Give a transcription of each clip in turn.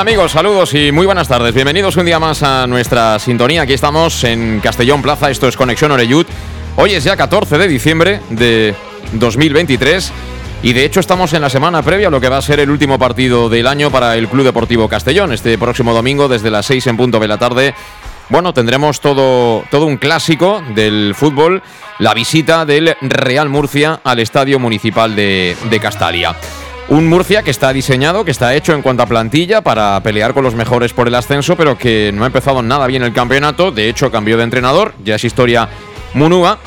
amigos? Saludos y muy buenas tardes. Bienvenidos un día más a nuestra sintonía. Aquí estamos en Castellón Plaza, esto es Conexión Oreyud. Hoy es ya 14 de diciembre de 2023 y de hecho estamos en la semana previa a lo que va a ser el último partido del año para el Club Deportivo Castellón. Este próximo domingo desde las 6 en punto de la tarde. Bueno, tendremos todo, todo un clásico del fútbol, la visita del Real Murcia al Estadio Municipal de Castalia. Un Murcia que está diseñado, que está hecho en cuanto a plantilla para pelear con los mejores por el ascenso, pero que no ha empezado nada bien el campeonato. De hecho, cambió de entrenador, ya es historia Munúa.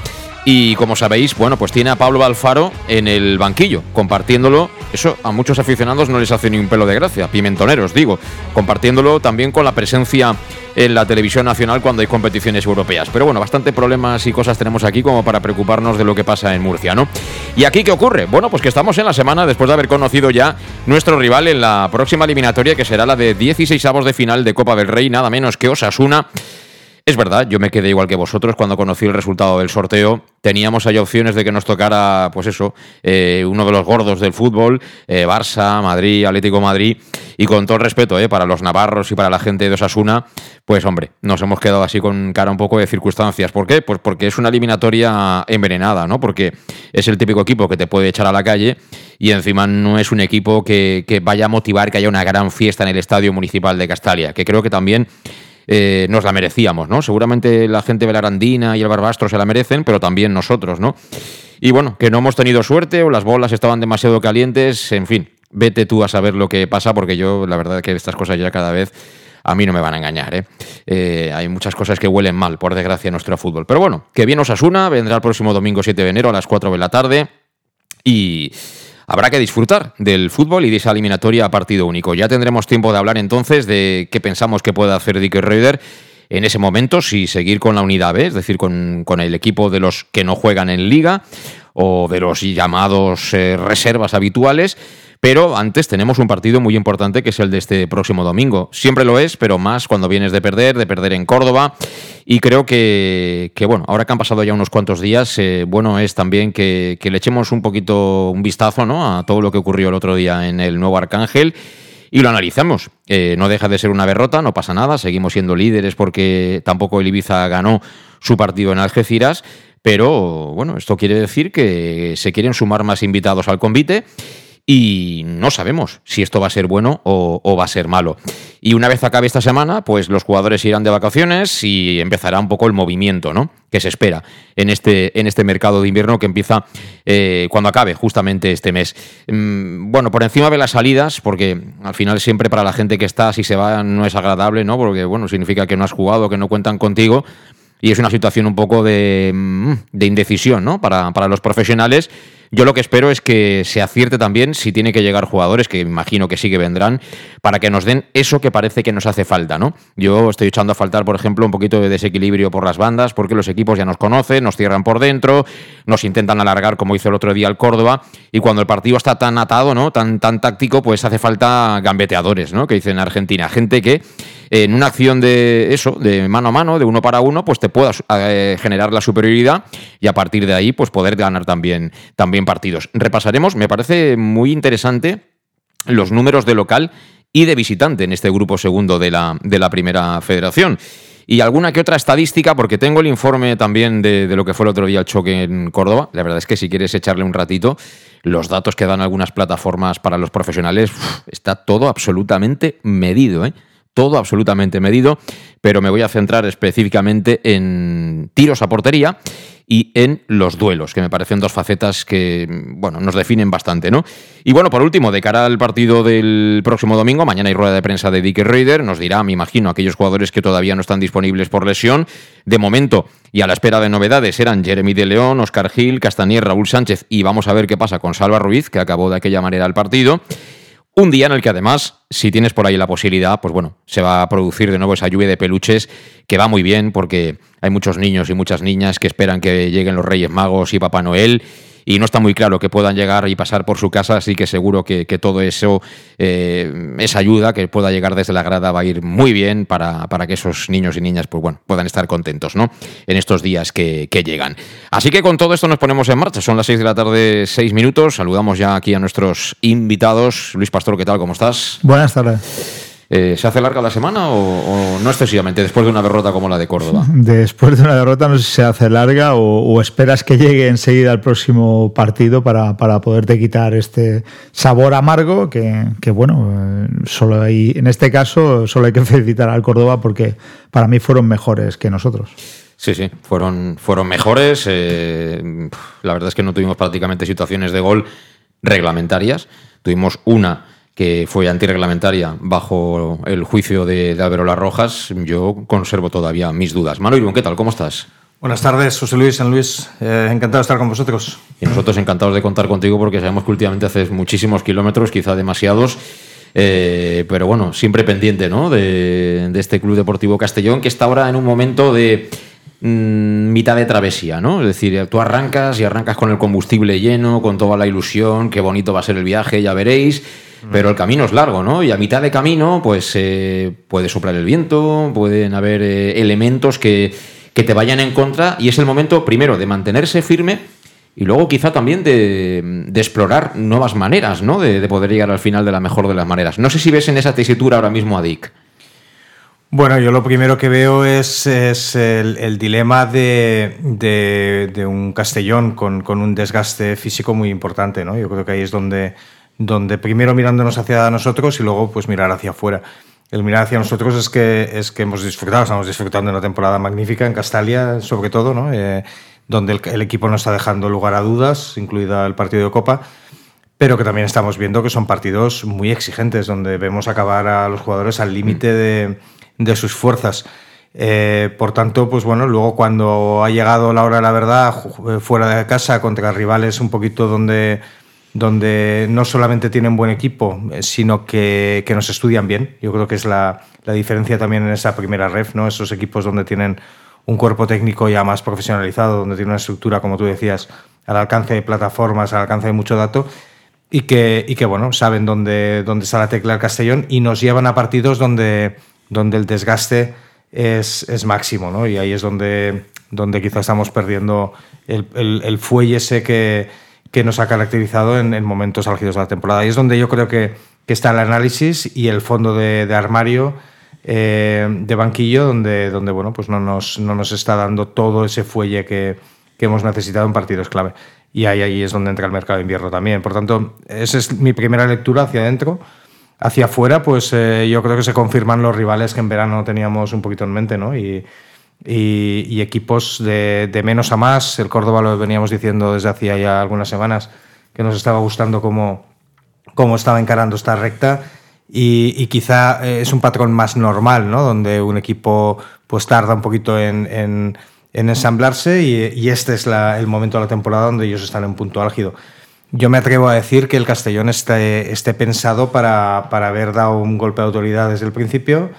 Y como sabéis, bueno, pues tiene a Pablo Alfaro en el banquillo, compartiéndolo. Eso a muchos aficionados no les hace ni un pelo de gracia, pimentoneros, digo, compartiéndolo también con la presencia en la televisión nacional cuando hay competiciones europeas. Pero bueno, bastante problemas y cosas tenemos aquí como para preocuparnos de lo que pasa en Murcia, ¿no? ¿Y aquí qué ocurre? Bueno, pues que estamos en la semana después de haber conocido ya nuestro rival en la próxima eliminatoria que será la de 16 avos de final de Copa del Rey, nada menos que Osasuna. Es verdad, yo me quedé igual que vosotros cuando conocí el resultado del sorteo. Teníamos ahí opciones de que nos tocara, pues eso, eh, uno de los gordos del fútbol, eh, Barça, Madrid, Atlético Madrid. Y con todo respeto eh, para los navarros y para la gente de Osasuna, pues hombre, nos hemos quedado así con cara un poco de circunstancias. ¿Por qué? Pues porque es una eliminatoria envenenada, ¿no? Porque es el típico equipo que te puede echar a la calle y encima no es un equipo que, que vaya a motivar que haya una gran fiesta en el Estadio Municipal de Castalia, que creo que también eh, nos la merecíamos, ¿no? Seguramente la gente de la Arandina y el Barbastro se la merecen, pero también nosotros, ¿no? Y bueno, que no hemos tenido suerte o las bolas estaban demasiado calientes, en fin, vete tú a saber lo que pasa, porque yo la verdad que estas cosas ya cada vez a mí no me van a engañar. ¿eh? Eh, hay muchas cosas que huelen mal, por desgracia, nuestro fútbol. Pero bueno, que bien Osasuna, vendrá el próximo domingo 7 de enero a las 4 de la tarde y habrá que disfrutar del fútbol y de esa eliminatoria a partido único. Ya tendremos tiempo de hablar entonces de qué pensamos que puede hacer Dick Reuter en ese momento, si seguir con la unidad B, es decir, con, el equipo de los que no juegan en liga o de los llamados eh, reservas habituales pero antes tenemos un partido muy importante que es el de este próximo domingo. Siempre lo es, pero más cuando vienes de perder, de perder en Córdoba. Y creo que, bueno, ahora que han pasado ya unos cuantos días, eh, bueno es también que, le echemos un poquito un vistazo ¿no? a todo lo que ocurrió el otro día en el nuevo Arcángel y lo analizamos. Eh, no deja de ser una derrota, no pasa nada, seguimos siendo líderes porque tampoco el Ibiza ganó su partido en Algeciras. Pero bueno, esto quiere decir que se quieren sumar más invitados al convite y no sabemos si esto va a ser bueno o, va a ser malo. Y una vez acabe esta semana, pues los jugadores irán de vacaciones y empezará un poco el movimiento, ¿no? Que se espera en este, en este mercado de invierno que empieza eh, cuando acabe justamente este mes. Mm, bueno, por encima de las salidas, porque al final siempre para la gente que está, si se va, no es agradable, ¿no? Porque, bueno, significa que no has jugado, que no cuentan contigo y es una situación un poco de, mm, de indecisión ¿no? para, para, los profesionales. Yo lo que espero es que se acierte también si tiene que llegar jugadores, que imagino que sí que vendrán, para que nos den eso que parece que nos hace falta. ¿no? Yo estoy echando a faltar, por ejemplo, un poquito de desequilibrio por las bandas, porque los equipos ya nos conocen, nos cierran por dentro, nos intentan alargar como hizo el otro día el Córdoba, y cuando el partido está tan atado, ¿no? tan, tan táctico, pues hace falta gambeteadores, ¿no? que dicen en Argentina, gente que en una acción de eso, de mano a mano, de uno para uno, pues te pueda eh, generar la superioridad y a partir de ahí, pues poder ganar también, también partidos. Repasaremos, me parece muy interesante los números de local y de visitante en este grupo segundo de la, de la primera federación. Y alguna que otra estadística, porque tengo el informe también de, de, lo que fue el otro día el choque en Córdoba. La verdad es que si quieres echarle un ratito, los datos que dan algunas plataformas para los profesionales, está todo absolutamente medido. ¿eh? Todo absolutamente medido, pero me voy a centrar específicamente en tiros a portería y en los duelos, que me parecen dos facetas que, bueno, nos definen bastante, ¿no? Y bueno, por último, de cara al partido del próximo domingo, mañana hay rueda de prensa de Dick Raider, nos dirá, me imagino, aquellos jugadores que todavía no están disponibles por lesión. De momento, y a la espera de novedades, eran Jeremy de León, Oscar Gil, Castanier, Raúl Sánchez, y vamos a ver qué pasa con Salva Ruiz, que acabó de aquella manera el partido. Un día en el que además, si tienes por ahí la posibilidad, pues bueno, se va a producir de nuevo esa lluvia de peluches que va muy bien porque hay muchos niños y muchas niñas que esperan que lleguen los Reyes Magos y Papá Noel y no está muy claro que puedan llegar y pasar por su casa, así que seguro que, todo eso, eh, esa ayuda que pueda llegar desde la grada va a ir muy bien para, para, que esos niños y niñas pues bueno, puedan estar contentos ¿no? en estos días que, que llegan. Así que con todo esto nos ponemos en marcha, son las 6 de la tarde, 6 minutos, saludamos ya aquí a nuestros invitados. Luis Pastor, ¿qué tal? ¿Cómo estás? Buenas tardes. Eh, ¿Se hace larga la semana o, no excesivamente después de una derrota como la de Córdoba? Después de una derrota no sé si se hace larga o, esperas que llegue enseguida el próximo partido para, para poderte quitar este sabor amargo que, que, bueno, eh, solo hay, en este caso solo hay que felicitar al Córdoba porque para mí fueron mejores que nosotros. Sí, sí, fueron, fueron mejores. Eh, la verdad es que no tuvimos prácticamente situaciones de gol reglamentarias. Tuvimos una que fue antirreglamentaria bajo el juicio de, de Las Rojas, yo conservo todavía mis dudas. Manu Irún, ¿qué tal? ¿Cómo estás? Buenas tardes, José Luis, San Luis. Eh, encantado de estar con vosotros. Y nosotros encantados de contar contigo porque sabemos que últimamente haces muchísimos kilómetros, quizá demasiados. Eh, pero bueno, siempre pendiente ¿no? de, de, este Club Deportivo Castellón, que está ahora en un momento de mmm, mitad de travesía, ¿no? Es decir, tú arrancas y arrancas con el combustible lleno, con toda la ilusión, qué bonito va a ser el viaje, ya veréis pero el camino es largo, ¿no? Y a mitad de camino, pues eh, puede soplar el viento, pueden haber eh, elementos que, que, te vayan en contra, y es el momento, primero, de mantenerse firme y luego quizá también de, de explorar nuevas maneras, ¿no? De, de, poder llegar al final de la mejor de las maneras. No sé si ves en esa tesitura ahora mismo a Dick. Bueno, yo lo primero que veo es, es el, el, dilema de, de, de un Castellón con, con, un desgaste físico muy importante, ¿no? Yo creo que ahí es donde donde primero mirándonos hacia nosotros y luego pues mirar hacia afuera. El mirar hacia nosotros es que, es que hemos disfrutado, estamos disfrutando de una temporada magnífica en Castalia, sobre todo, ¿no? Eh, donde el, el, equipo no está dejando lugar a dudas, incluida el partido de Copa, pero que también estamos viendo que son partidos muy exigentes, donde vemos acabar a los jugadores al límite de, de, sus fuerzas. Eh, por tanto, pues bueno, luego cuando ha llegado la hora de la verdad, fuera de casa, contra rivales un poquito donde donde no solamente tienen buen equipo, eh, sino que, que nos estudian bien. Yo creo que es la, la, diferencia también en esa primera ref, ¿no? Esos equipos donde tienen un cuerpo técnico ya más profesionalizado, donde tiene una estructura, como tú decías, al alcance de plataformas, al alcance de mucho dato, y que, y que bueno, saben dónde, dónde está la tecla del Castellón y nos llevan a partidos donde, donde el desgaste es, es máximo, ¿no? Y ahí es donde, donde quizás estamos perdiendo el, el, el fuelle ese que que nos ha caracterizado en, en, momentos álgidos de la temporada. Y es donde yo creo que, que está el análisis y el fondo de, de armario eh, de banquillo, donde, donde bueno, pues no, nos, no nos está dando todo ese fuelle que, que hemos necesitado en partidos clave. Y ahí, ahí es donde entra el mercado de invierno también. Por tanto, esa es mi primera lectura hacia adentro. Hacia afuera, pues eh, yo creo que se confirman los rivales que en verano teníamos un poquito en mente, ¿no? Y, y, y equipos de, de, menos a más. El Córdoba lo veníamos diciendo desde hacía ya algunas semanas que nos estaba gustando cómo, cómo estaba encarando esta recta y, y, quizá es un patrón más normal, ¿no? donde un equipo pues tarda un poquito en, en, en ensamblarse y, y este es la, el momento de la temporada donde ellos están en punto álgido. Yo me atrevo a decir que el Castellón esté, esté pensado para, para haber dado un golpe de autoridad desde el principio,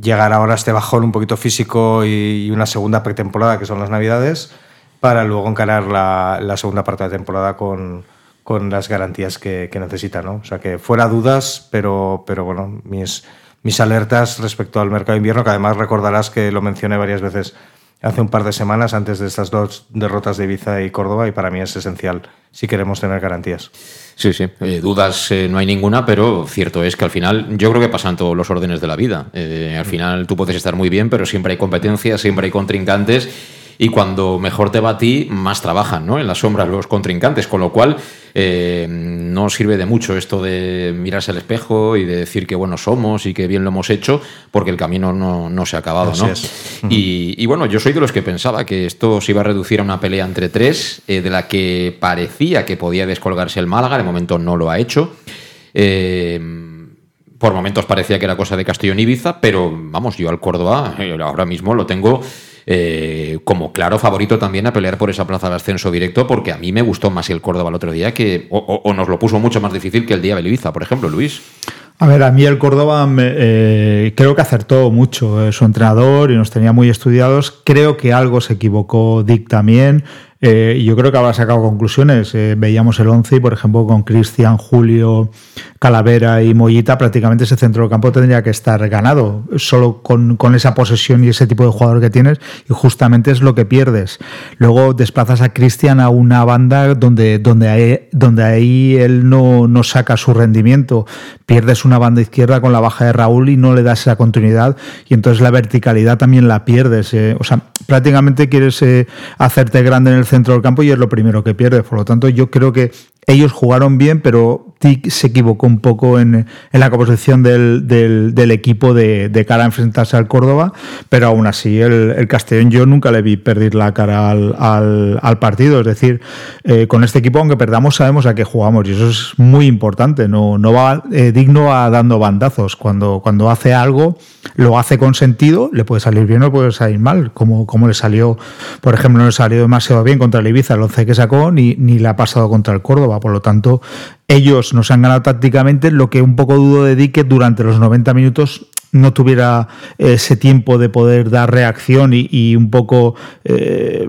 llegar ahora a este bajón un poquito físico y, una segunda pretemporada, que son las Navidades, para luego encarar la, segunda parte de la temporada con, con las garantías que, que, necesita. ¿no? O sea que fuera dudas, pero, pero bueno, mis, mis alertas respecto al mercado de invierno, que además recordarás que lo mencioné varias veces hace un par de semanas antes de estas dos derrotas de Ibiza y Córdoba y para mí es esencial si queremos tener garantías. Sí, sí, eh, dudas eh, no hay ninguna, pero cierto es que al final yo creo que pasan todos los órdenes de la vida. Eh, al final tú puedes estar muy bien, pero siempre hay competencia, siempre hay contrincantes y cuando mejor te va a ti, más trabajan ¿no? en la sombra los contrincantes, con lo cual eh, no sirve de mucho esto de mirarse al espejo y de decir que buenos somos y que bien lo hemos hecho, porque el camino no, no se ha acabado. ¿no? Y, y, bueno, yo soy de los que pensaba que esto se iba a reducir a una pelea entre tres, eh, de la que parecía que podía descolgarse el Málaga, de momento no lo ha hecho. Eh, por momentos parecía que era cosa de Castellón Ibiza, pero vamos, yo al Córdoba eh, ahora mismo lo tengo eh, como claro favorito también a pelear por esa plaza de ascenso directo, porque a mí me gustó más el Córdoba el otro día, que o, nos lo puso mucho más difícil que el día de por ejemplo, Luis. A ver, a mí el Córdoba me, eh, creo que acertó mucho eh, su entrenador y nos tenía muy estudiados. Creo que algo se equivocó Dick también. Eh, yo creo que habrá sacado conclusiones. Eh, veíamos el 11 y, por ejemplo, con Cristian, Julio, Calavera y Mollita, prácticamente ese centro del campo tendría que estar ganado, solo con, esa posesión y ese tipo de jugador que tienes, y justamente es lo que pierdes. Luego desplazas a Cristian a una banda donde, donde, ahí, donde ahí él no, no saca su rendimiento. Pierdes una banda izquierda con la baja de Raúl y no le das esa continuidad, y entonces la verticalidad también la pierdes. Eh. O sea, prácticamente quieres hacerte grande en el centro del campo y es lo primero que pierde. Por lo tanto, yo creo que ellos jugaron bien, pero Tic se equivocó un poco en, la composición del, equipo de, cara a enfrentarse al Córdoba, pero aún así el, Castellón yo nunca le vi perder la cara al, partido. Es decir, eh, con este equipo, aunque perdamos, sabemos a qué jugamos y eso es muy importante. No, va eh, digno a dando bandazos. Cuando, cuando hace algo, lo hace con sentido, le puede salir bien o puede salir mal, como, como le salió, por ejemplo, no le salió demasiado bien contra Ibiza, el 11 que sacó, ni le ha pasado contra el Córdoba. Por lo tanto, ellos nos han ganado tácticamente, lo que un poco dudo de Dique durante los 90 minutos no tuviera ese tiempo de poder dar reacción y, un poco eh,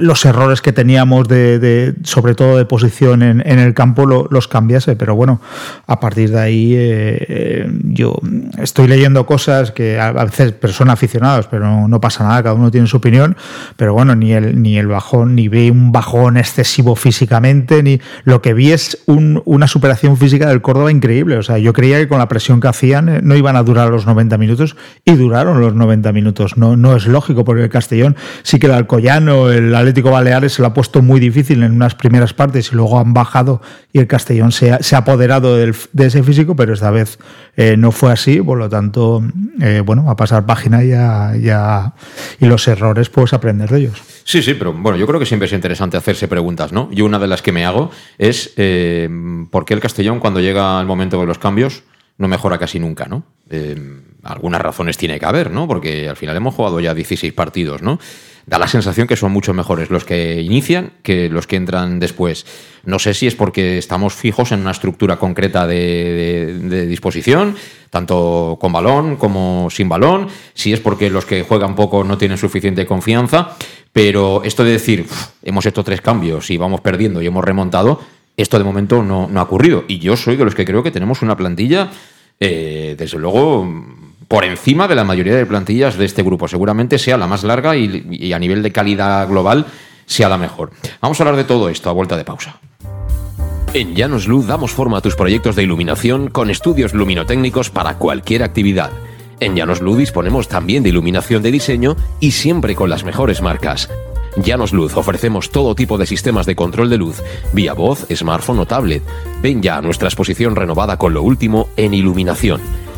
los errores que teníamos de, sobre todo de posición en, el campo los cambiase pero bueno a partir de ahí eh, eh, yo estoy leyendo cosas que a veces son aficionados pero no, pasa nada cada uno tiene su opinión pero bueno ni el ni el bajón ni vi un bajón excesivo físicamente ni lo que vi es una superación física del Córdoba increíble. O sea yo creía que con la presión que hacían eh, no iban a durar los 90 minutos y duraron los 90 minutos. No no es lógico porque el Castellón sí que el Alcoyano el Atlético Baleares se lo ha puesto muy difícil en unas primeras partes y luego han bajado y el Castellón se ha, apoderado de ese físico, pero esta vez eh, no fue así, por lo tanto, eh, bueno, a pasar página ya, ya y los errores puedes aprender de ellos. Sí, sí, pero bueno, yo creo que siempre es interesante hacerse preguntas, ¿no? Yo una de las que me hago es eh, por qué el Castellón cuando llega el momento de los cambios no mejora casi nunca, ¿no? algunas razones tiene que haber, ¿no? Porque al final hemos jugado ya 16 partidos, ¿no? Da la sensación que son mucho mejores los que inician que los que entran después. No sé si es porque estamos fijos en una estructura concreta de, disposición, tanto con balón como sin balón, si es porque los que juegan poco no tienen suficiente confianza, pero esto de decir, hemos hecho tres cambios y vamos perdiendo y hemos remontado, esto de momento no, ha ocurrido. Y yo soy de los que creo que tenemos una plantilla, eh, desde luego por encima de la mayoría de plantillas de este grupo. Seguramente sea la más larga y, a nivel de calidad global sea la mejor. Vamos a hablar de todo esto a vuelta de pausa. En Llanos Luz damos forma a tus proyectos de iluminación con estudios luminotécnicos para cualquier actividad. En Llanos Luz disponemos también de iluminación de diseño y siempre con las mejores marcas. Llanos Luz ofrecemos todo tipo de sistemas de control de luz, vía voz, smartphone o tablet. Ven ya a nuestra exposición renovada con lo último en iluminación.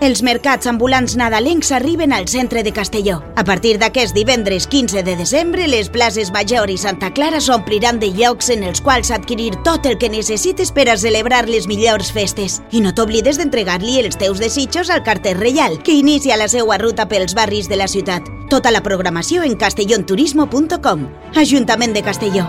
Els mercats ambulants nadalencs arriben al centre de Castelló. A partir d'aquest divendres 15 de desembre, les places Major i Santa Clara s'ompliran de llocs en els quals adquirir tot el que necessites per a celebrar les millors festes. I no t'oblides d'entregar-li els teus desitjos al carter reial, que inicia la seva ruta pels barris de la ciutat. Tota la programació en castellonturismo.com. Ajuntament de Castelló.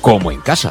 como en casa.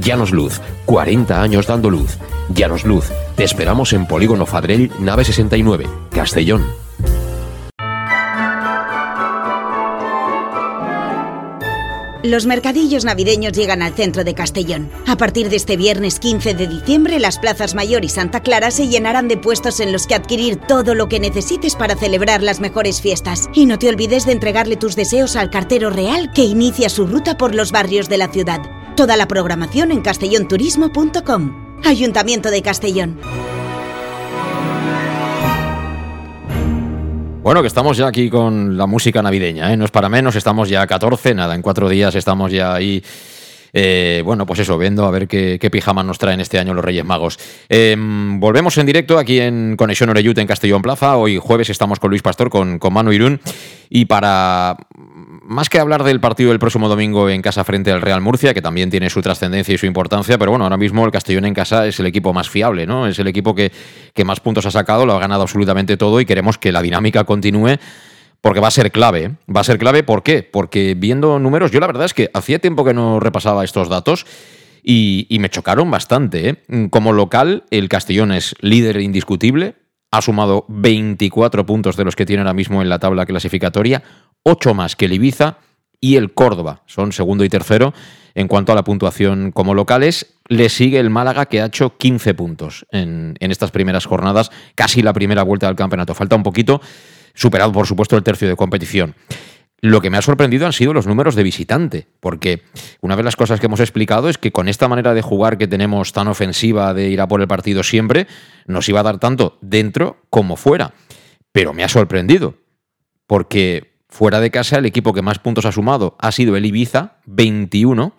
Llanos Luz, 40 años dando luz. Llanos Luz, te esperamos en Polígono Fadrell, nave 69, Castellón. Los mercadillos navideños llegan al centro de Castellón. A partir de este viernes 15 de diciembre, las plazas Mayor y Santa Clara se llenarán de puestos en los que adquirir todo lo que necesites para celebrar las mejores fiestas. Y no te olvides de entregarle tus deseos al cartero real que inicia su ruta por los barrios de la ciudad. Toda la programación en castellonturismo.com. Ayuntamiento de Castellón. Bueno, que estamos ya aquí con la música navideña, ¿eh? no es para menos, estamos ya a 14, nada, en cuatro días estamos ya ahí. Eh, bueno, pues eso, viendo a ver qué, qué pijama nos traen este año los Reyes Magos. Eh, volvemos en directo aquí en Conexión Oreyut en Castellón Plaza. Hoy jueves estamos con Luis Pastor, con, con Manu Irún. Y para más que hablar del partido del próximo domingo en casa frente al Real Murcia, que también tiene su trascendencia y su importancia, pero bueno, ahora mismo el Castellón en casa es el equipo más fiable, ¿no? Es el equipo que, que más puntos ha sacado, lo ha ganado absolutamente todo y queremos que la dinámica continúe porque va a ser clave. ¿eh? Va a ser clave, ¿por qué? Porque viendo números, yo la verdad es que hacía tiempo que no repasaba estos datos y, me chocaron bastante. ¿eh? Como local, el Castellón es líder indiscutible, ha sumado 24 puntos de los que tiene ahora mismo en la tabla clasificatoria, 8 más que el Ibiza y el Córdoba. Son segundo y tercero en cuanto a la puntuación como locales. Le sigue el Málaga que ha hecho 15 puntos en, en estas primeras jornadas, casi la primera vuelta del campeonato. Falta un poquito, superado por supuesto el tercio de competición. Lo que me ha sorprendido han sido los números de visitante, porque una de las cosas que hemos explicado es que con esta manera de jugar que tenemos tan ofensiva de ir a por el partido siempre, nos iba a dar tanto dentro como fuera. Pero me ha sorprendido, porque fuera de casa el equipo que más puntos ha sumado ha sido el Ibiza, 21,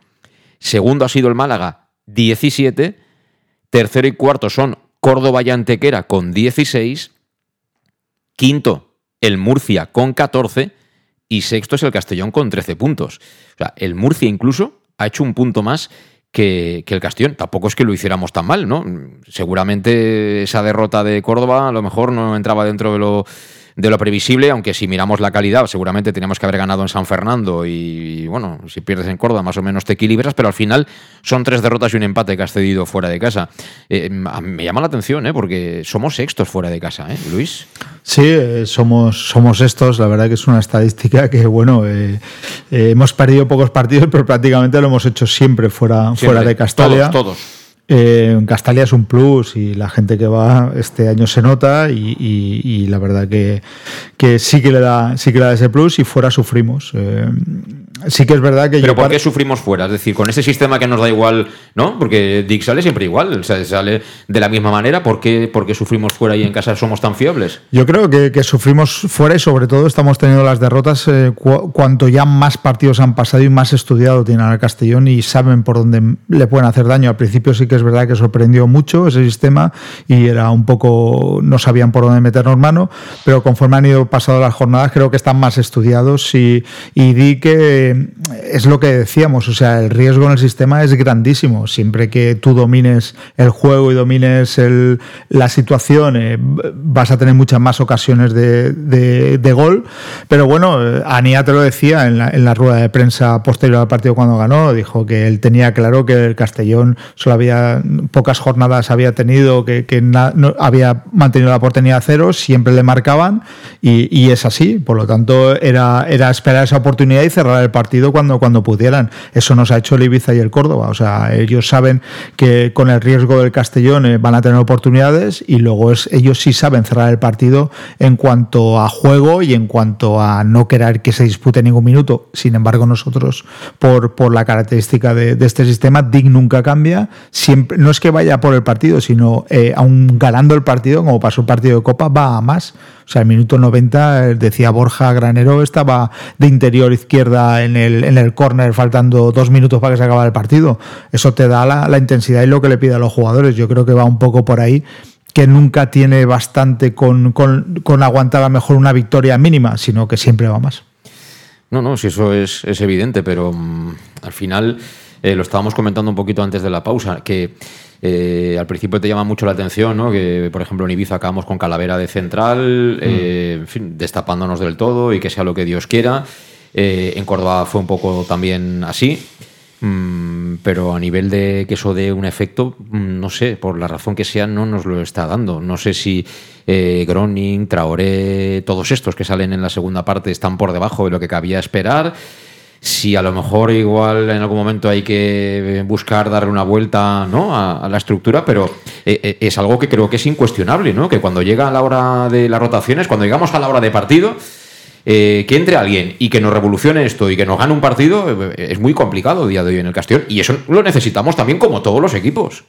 segundo ha sido el Málaga, 17, tercero y cuarto son Córdoba y Antequera con 16, quinto el Murcia con 14 y sexto es el Castellón con 13 puntos. O sea, el Murcia incluso ha hecho un punto más que, que, el Castellón. Tampoco es que lo hiciéramos tan mal, ¿no? Seguramente esa derrota de Córdoba a lo mejor no entraba dentro de lo de lo previsible, aunque si miramos la calidad, seguramente teníamos que haber ganado en San Fernando y, bueno, si pierdes en Córdoba más o menos te equilibras, pero al final son tres derrotas y un empate que has cedido fuera de casa. Eh, me llama la atención, ¿eh? porque somos sextos fuera de casa, ¿eh, Luis? Sí, eh, somos, somos estos, la verdad que es una estadística que, bueno, hemos perdido pocos partidos, pero prácticamente lo hemos hecho siempre fuera, fuera de Castalia. Todos, todos. Eh, Castalia es un plus y la gente que va este año se nota y, la verdad que, que, sí que le da sí que le da ese plus y fuera sufrimos. Eh, sí que es verdad que Pero ¿por qué sufrimos fuera? Es decir, con ese sistema que nos da igual, ¿no? Porque Dick sale siempre igual, o sea, sale de la misma manera. ¿Por qué, sufrimos fuera y en casa somos tan fiables? Yo creo que, sufrimos fuera y sobre todo estamos teniendo las derrotas eh, cuanto ya más partidos han pasado y más estudiado tienen al Castellón y saben por dónde le pueden hacer daño. Al principio sí que es verdad que sorprendió mucho ese sistema y era un poco, no sabían por dónde meternos mano, pero conforme han ido pasando las jornadas creo que están más estudiados y, y di que es lo que decíamos, o sea, el riesgo en el sistema es grandísimo. Siempre que tú domines el juego y domines el, la situación, eh, vas a tener muchas más ocasiones de, gol. Pero bueno, eh, Anía te lo decía en la, en la, rueda de prensa posterior al partido cuando ganó, dijo que él tenía claro que el Castellón solo había pocas jornadas había tenido, que, no, había mantenido la oportunidad cero, siempre le marcaban y, es así. Por lo tanto, era, era esperar esa oportunidad y cerrar el partido partido cuando, cuando pudieran. Eso nos ha hecho el Ibiza y el Córdoba. O sea, ellos saben que con el riesgo del Castellón eh, van a tener oportunidades y luego es, ellos sí saben cerrar el partido en cuanto a juego y en cuanto a no querer que se dispute ningún minuto. Sin embargo, nosotros, por, por la característica de, este sistema, DIG nunca cambia. Siempre, no es que vaya por el partido, sino eh, aún ganando el partido, como pasó el partido de Copa, va a más. O sea, el minuto 90, decía Borja Granero, estaba de interior izquierda en el, en el córner, faltando dos minutos para que se acabara el partido. Eso te da la, intensidad y lo que le pide a los jugadores. Yo creo que va un poco por ahí que nunca tiene bastante con, aguantar a mejor una victoria mínima, sino que siempre va más. No, no, si eso es, evidente, pero mm, al final eh, lo estábamos comentando un poquito antes de la pausa, que eh, al principio te llama mucho la atención, ¿no? Que, por ejemplo, en Ibiza acabamos con Calavera de central, mm. eh, en fin, destapándonos del todo y que sea lo que Dios quiera. En Córdoba fue un poco también así. Mm, pero a nivel de que eso dé un efecto, mm, no sé, por la razón que sea, no nos lo está dando. No sé si Groning, Traoré, todos estos que salen en la segunda parte están por debajo de lo que cabía esperar si a lo mejor igual en algún momento hay que buscar darle una vuelta ¿no? a, la estructura, pero eh, eh, es algo que creo que es incuestionable, ¿no? que cuando llega la hora de las rotaciones, cuando llegamos a la hora de partido, eh, que entre alguien y que nos revolucione esto y que nos gane un partido es muy complicado día de hoy en el Castellón y eso lo necesitamos también como todos los equipos.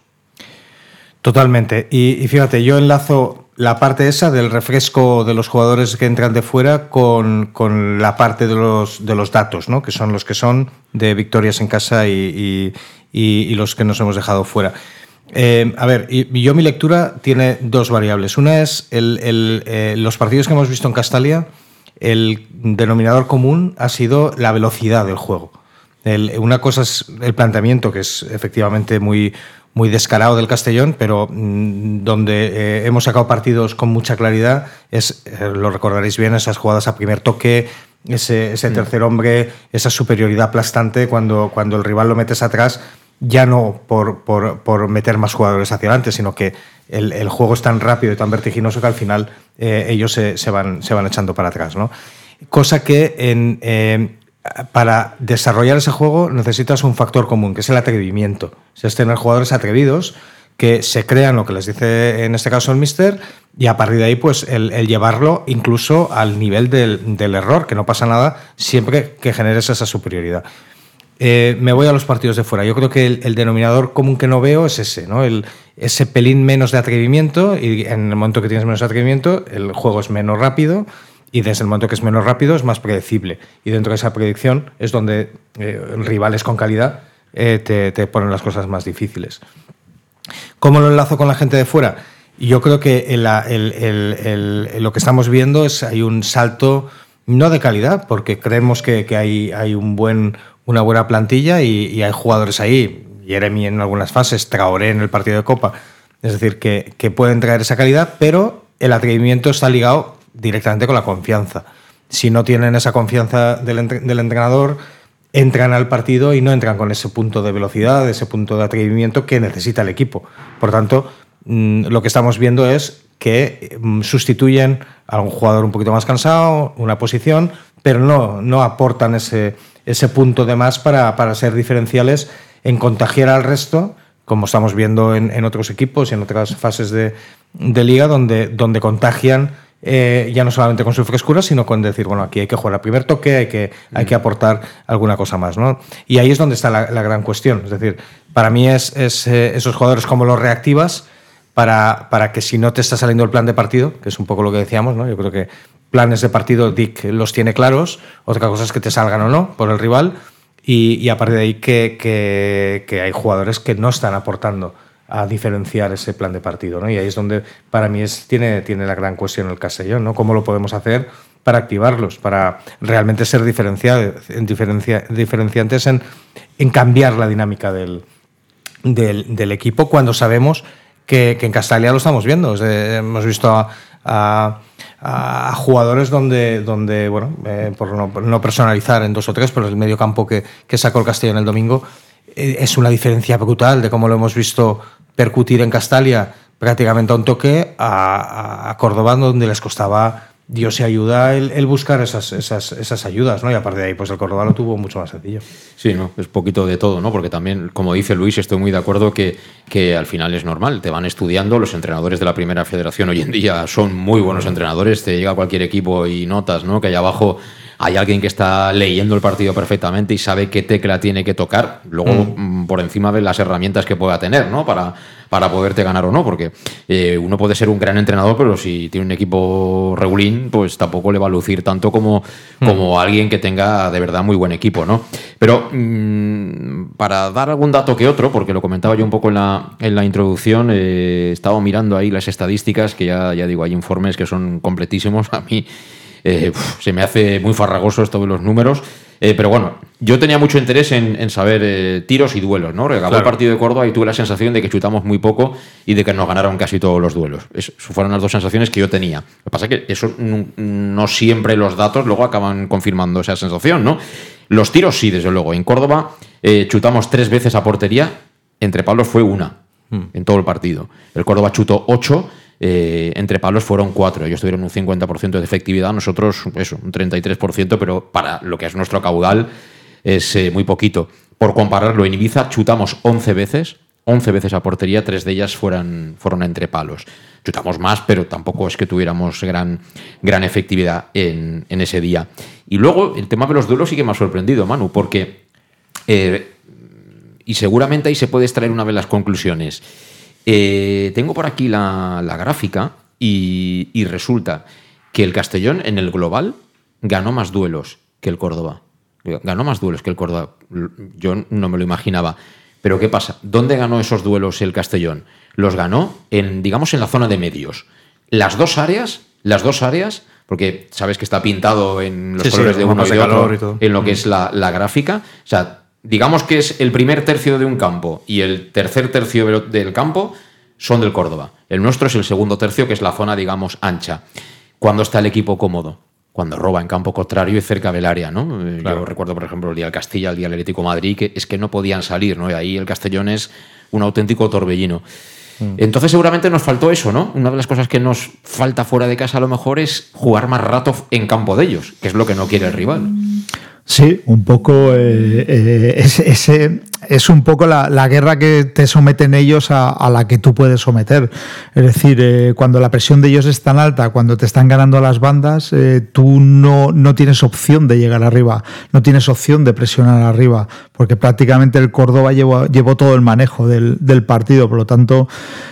Totalmente. y fíjate, yo enlazo la parte esa del refresco de los jugadores que entran de fuera con, la parte de los, de los datos, ¿no? que son los que son de victorias en casa y, los que nos hemos dejado fuera. Eh, a ver, yo mi lectura tiene dos variables. Una es eh, los partidos que hemos visto en Castalia, el denominador común ha sido la velocidad del juego. una cosa es el planteamiento, que es efectivamente muy, muy descarado del Castellón, pero mm, donde eh, hemos sacado partidos con mucha claridad es, eh, lo recordaréis bien, esas jugadas a primer toque, ese, ese mm. tercer hombre, esa superioridad aplastante cuando, cuando el rival lo metes atrás, ya no por, por, meter más jugadores hacia adelante, sino que el, juego es tan rápido y tan vertiginoso que al final eh, ellos se, se, van, se van echando para atrás. ¿no? Cosa que en, para desarrollar ese juego necesitas un factor común, que es el atrevimiento. Es tener jugadores atrevidos que se crean lo que les dice en este caso el mister y a partir de ahí pues el, llevarlo incluso al nivel del, error, que no pasa nada siempre que generes esa superioridad. Eh, me voy a los partidos de fuera. Yo creo que el, denominador común que no veo es ese, ¿no? El, ese pelín menos de atrevimiento y en el momento que tienes menos atrevimiento el juego es menos rápido y desde el momento que es menos rápido es más predecible. Y dentro de esa predicción es donde eh, rivales con calidad eh, te, ponen las cosas más difíciles. ¿Cómo lo enlazo con la gente de fuera? Yo creo que lo que estamos viendo es hay un salto no de calidad, porque creemos que, hay, hay un buen, una buena plantilla y, hay jugadores ahí, Jeremy en algunas fases, Traoré en el partido de Copa, es decir, que, que pueden traer esa calidad, pero el atrevimiento está ligado directamente con la confianza. Si no tienen esa confianza del, entrenador, entran al partido y no entran con ese punto de velocidad, ese punto de atrevimiento que necesita el equipo. Por tanto, mm, lo que estamos viendo es que mm, sustituyen a un jugador un poquito más cansado, una posición, pero no, no aportan ese, ese punto de más para, para ser diferenciales en contagiar al resto, como estamos viendo en, en otros equipos y en otras fases de, de liga, donde, donde contagian eh, ya no solamente con su frescura, sino con decir, bueno, aquí hay que jugar al primer toque, hay que, hay que aportar alguna cosa más, ¿no? Y ahí es donde está la, la gran cuestión. Es decir, para mí es, es eh, esos jugadores como los reactivas para, para que si no te está saliendo el plan de partido, que es un poco lo que decíamos, ¿no? Yo creo que planes de partido Dick los tiene claros, otra cosa es que te salgan o no por el rival, y, y a partir de ahí que, que, que hay jugadores que no están aportando a diferenciar ese plan de partido. ¿no? Y ahí es donde para mí es, tiene, tiene la gran cuestión el Castellón, ¿no? ¿Cómo lo podemos hacer para activarlos, para realmente ser diferencia, diferenciantes en, en, cambiar la dinámica del, del, equipo cuando sabemos que, en Castalia lo estamos viendo? Hemos visto a, jugadores donde, donde bueno, eh, por no, personalizar en dos o tres, pero el medio campo que, que sacó el Castellón el domingo es una diferencia brutal de cómo lo hemos visto percutir en Castalia prácticamente a un toque a, a, Córdoba, donde les costaba Dios se ayuda el, el buscar esas, esas, esas, ayudas, ¿no? Y aparte de ahí, pues el Córdoba lo tuvo mucho más sencillo. Sí, ¿no? Es poquito de todo, ¿no? Porque también, como dice Luis, estoy muy de acuerdo que, que al final es normal. Te van estudiando, los entrenadores de la primera federación hoy en día son muy buenos entrenadores, te llega cualquier equipo y notas, ¿no? Que allá abajo hay alguien que está leyendo el partido perfectamente y sabe qué tecla tiene que tocar, luego mm. por encima de las herramientas que pueda tener, ¿no? Para, para poderte ganar o no, porque eh, uno puede ser un gran entrenador, pero si tiene un equipo regulín, pues tampoco le va a lucir tanto como, mm. como alguien que tenga de verdad muy buen equipo, ¿no? Pero mmm, para dar algún dato que otro, porque lo comentaba yo un poco en la, en la introducción, eh, estaba mirando ahí las estadísticas, que ya, ya digo, hay informes que son completísimos. A mí eh, se me hace muy farragoso esto de los números. Eh, pero bueno, yo tenía mucho interés en, en saber eh, tiros y duelos, ¿no? Acabó claro. el partido de Córdoba y tuve la sensación de que chutamos muy poco y de que nos ganaron casi todos los duelos. Eso fueron las dos sensaciones que yo tenía. Lo que pasa es que eso no, no siempre los datos luego acaban confirmando esa sensación, ¿no? Los tiros sí, desde luego. En Córdoba eh, chutamos tres veces a portería, entre palos fue una hmm. en todo el partido. El Córdoba chutó ocho eh, entre palos fueron cuatro. Ellos tuvieron un 50% de efectividad, nosotros eso, un 33%, pero para lo que es nuestro caudal es eh, muy poquito. Por compararlo, en Ibiza chutamos 11 veces, 11 veces a portería, tres de ellas fueron, fueron entre palos. Chutamos más, pero tampoco es que tuviéramos gran, gran efectividad en, en ese día. Y luego el tema de los duelos sí que me ha sorprendido, Manu, porque, eh, y seguramente ahí se puede extraer una de las conclusiones. Eh, tengo por aquí la, la gráfica y, y, resulta que el Castellón en el global ganó más duelos que el Córdoba. Ganó más duelos que el Córdoba. Yo no me lo imaginaba. Pero ¿qué pasa? ¿Dónde ganó esos duelos el Castellón? Los ganó en, digamos, en la zona de medios. Las dos áreas, las dos áreas, porque sabes que está pintado en los sí, colores sí, de uno y de otro, en lo que es la, la gráfica. O sea, digamos que es el primer tercio de un campo y el tercer tercio del campo son del Córdoba. El nuestro es el segundo tercio, que es la zona, digamos, ancha. Cuando está el equipo cómodo, cuando roba en campo contrario y cerca del área, ¿no? Claro. Yo recuerdo, por ejemplo, el día del Castilla, el día del Atlético Madrid, que es que no podían salir, ¿no? Y ahí el Castellón es un auténtico torbellino. Mm. Entonces seguramente nos faltó eso, ¿no? Una de las cosas que nos falta fuera de casa a lo mejor es jugar más rato en campo de ellos, que es lo que no quiere el rival. Sí, un poco eh, eh, ese, ese, es un poco la, la, guerra que te someten ellos a, a, la que tú puedes someter. Es decir, eh, cuando la presión de ellos es tan alta, cuando te están ganando las bandas, eh, tú no, no, tienes opción de llegar arriba, no tienes opción de presionar arriba, porque prácticamente el Córdoba llevó, llevó todo el manejo del, del, partido. Por lo tanto,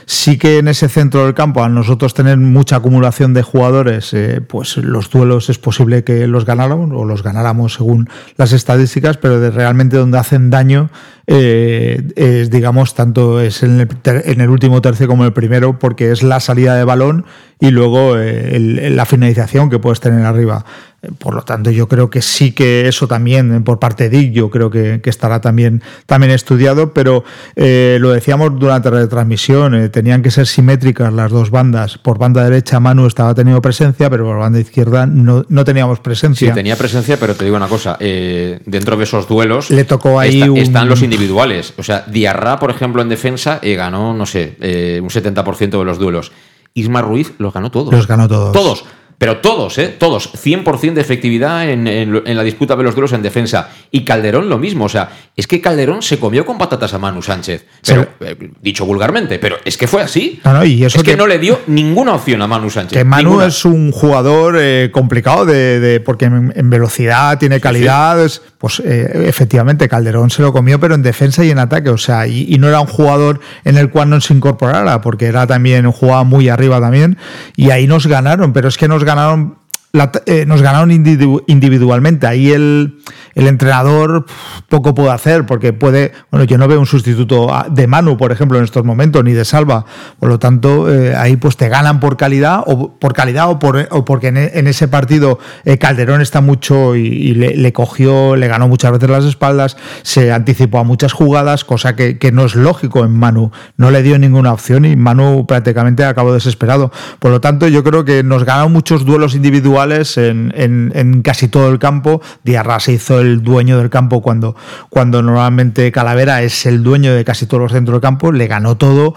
sí que en ese centro del campo, a nosotros tener mucha acumulación de jugadores, eh, pues los duelos es posible que los ganáramos o los ganáramos según las estadísticas, pero de realmente donde hacen daño eh, es, digamos, tanto es en el, en el, último tercio como el primero, porque es la salida de balón y luego eh, el, la finalización que puedes tener arriba. Por lo tanto, yo creo que sí que eso también, por parte de Dick, yo creo que, estará también, también estudiado, pero lo decíamos durante la retransmisión, tenían que ser simétricas las dos bandas. Por banda derecha Manu estaba teniendo presencia, pero por banda izquierda no, no teníamos presencia. Sí, tenía presencia, pero te digo una cosa, dentro de esos duelos le tocó ahí están los individuales. O sea, Diarra, por ejemplo, en defensa ganó, no sé, un 70% de los duelos. Isma Ruiz los ganó todos. Los ganó todos. Todos. Pero todos, ¿eh? Todos. 100% de efectividad en, la disputa de los duelos en defensa. Y Calderón lo mismo. O sea, es que Calderón se comió con patatas a Manu Sánchez. Pero, eh, dicho vulgarmente, pero es que fue así. y eso es que, no le dio ninguna opción a Manu Sánchez. Que Manu es un jugador eh, complicado de, porque en, velocidad tiene calidad. Pues eh, efectivamente, Calderón se lo comió, pero en defensa y en ataque. O sea, y, no era un jugador en el cual no se incorporara, porque era también un jugador muy arriba también. Y ahí nos ganaron, pero es que nos ganaron eh, nos ganaron individualmente. Ahí el, el, entrenador poco puede hacer, porque puede. Bueno, yo no veo un sustituto de Manu, por ejemplo, en estos momentos, ni de Salva. Por lo tanto, eh, ahí pues te ganan por calidad, o por calidad, o, por, o porque en, ese partido eh, Calderón está mucho y, le, cogió, le ganó muchas veces las espaldas, se anticipó a muchas jugadas, cosa que, que no es lógico en Manu. No le dio ninguna opción y Manu prácticamente acabó desesperado. Por lo tanto, yo creo que nos ganaron muchos duelos individuales en, casi todo el campo. Diarra se hizo el dueño del campo cuando, cuando normalmente Calavera es el dueño de casi todos los centros del campo. Le ganó todo.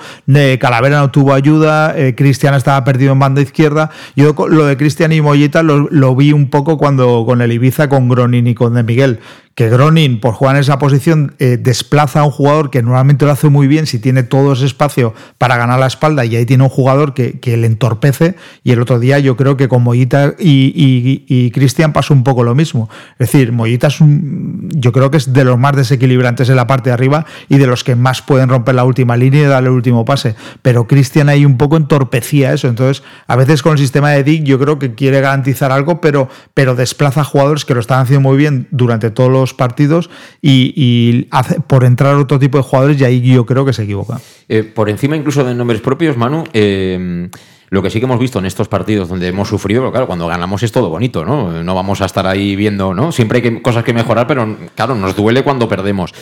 Calavera no tuvo ayuda. Eh, Cristian estaba perdido en banda izquierda. Yo lo de Cristian y Mollita lo, lo, vi un poco cuando con el Ibiza, con Gronin y con De Miguel que Gronin, por jugar en esa posición, eh, desplaza a un jugador que normalmente lo hace muy bien si tiene todo ese espacio para ganar la espalda y ahí tiene un jugador que, le entorpece. Y el otro día yo creo que con Mollita y, Cristian pasó un poco lo mismo. Es decir, Mollita es un, yo creo que es de los más desequilibrantes en la parte de arriba y de los que más pueden romper la última línea y darle el último pase. Pero Cristian ahí un poco entorpecía eso. Entonces, a veces con el sistema de Dick yo creo que quiere garantizar algo, pero, pero desplaza a jugadores que lo están haciendo muy bien durante todos los partidos y, por entrar otro tipo de jugadores y ahí yo creo que se equivoca. Eh, por encima incluso de nombres propios, Manu, eh, lo que sí que hemos visto en estos partidos donde hemos sufrido, claro, cuando ganamos es todo bonito, ¿no? No vamos a estar ahí viendo, ¿no? Siempre hay cosas que mejorar, pero claro, nos duele cuando perdemos.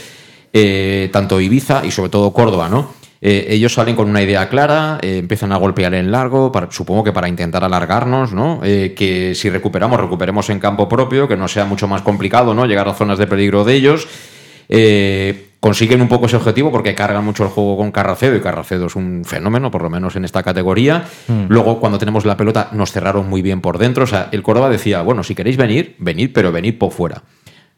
Eh, tanto Ibiza y sobre todo Córdoba, ¿no? Eh, ellos salen con una idea clara, eh, empiezan a golpear en largo, supongo que para intentar alargarnos, ¿no? Eh, que si recuperamos, recuperemos en campo propio, que no sea mucho más complicado, ¿no? Llegar a zonas de peligro de ellos. consiguen un poco ese objetivo porque cargan mucho el juego con Carracedo y Carracedo es un fenómeno, por lo menos en esta categoría. Hmm. Luego, cuando tenemos la pelota, nos cerraron muy bien por dentro. O sea, el Córdoba decía, bueno, si queréis venir, venid, pero venid por fuera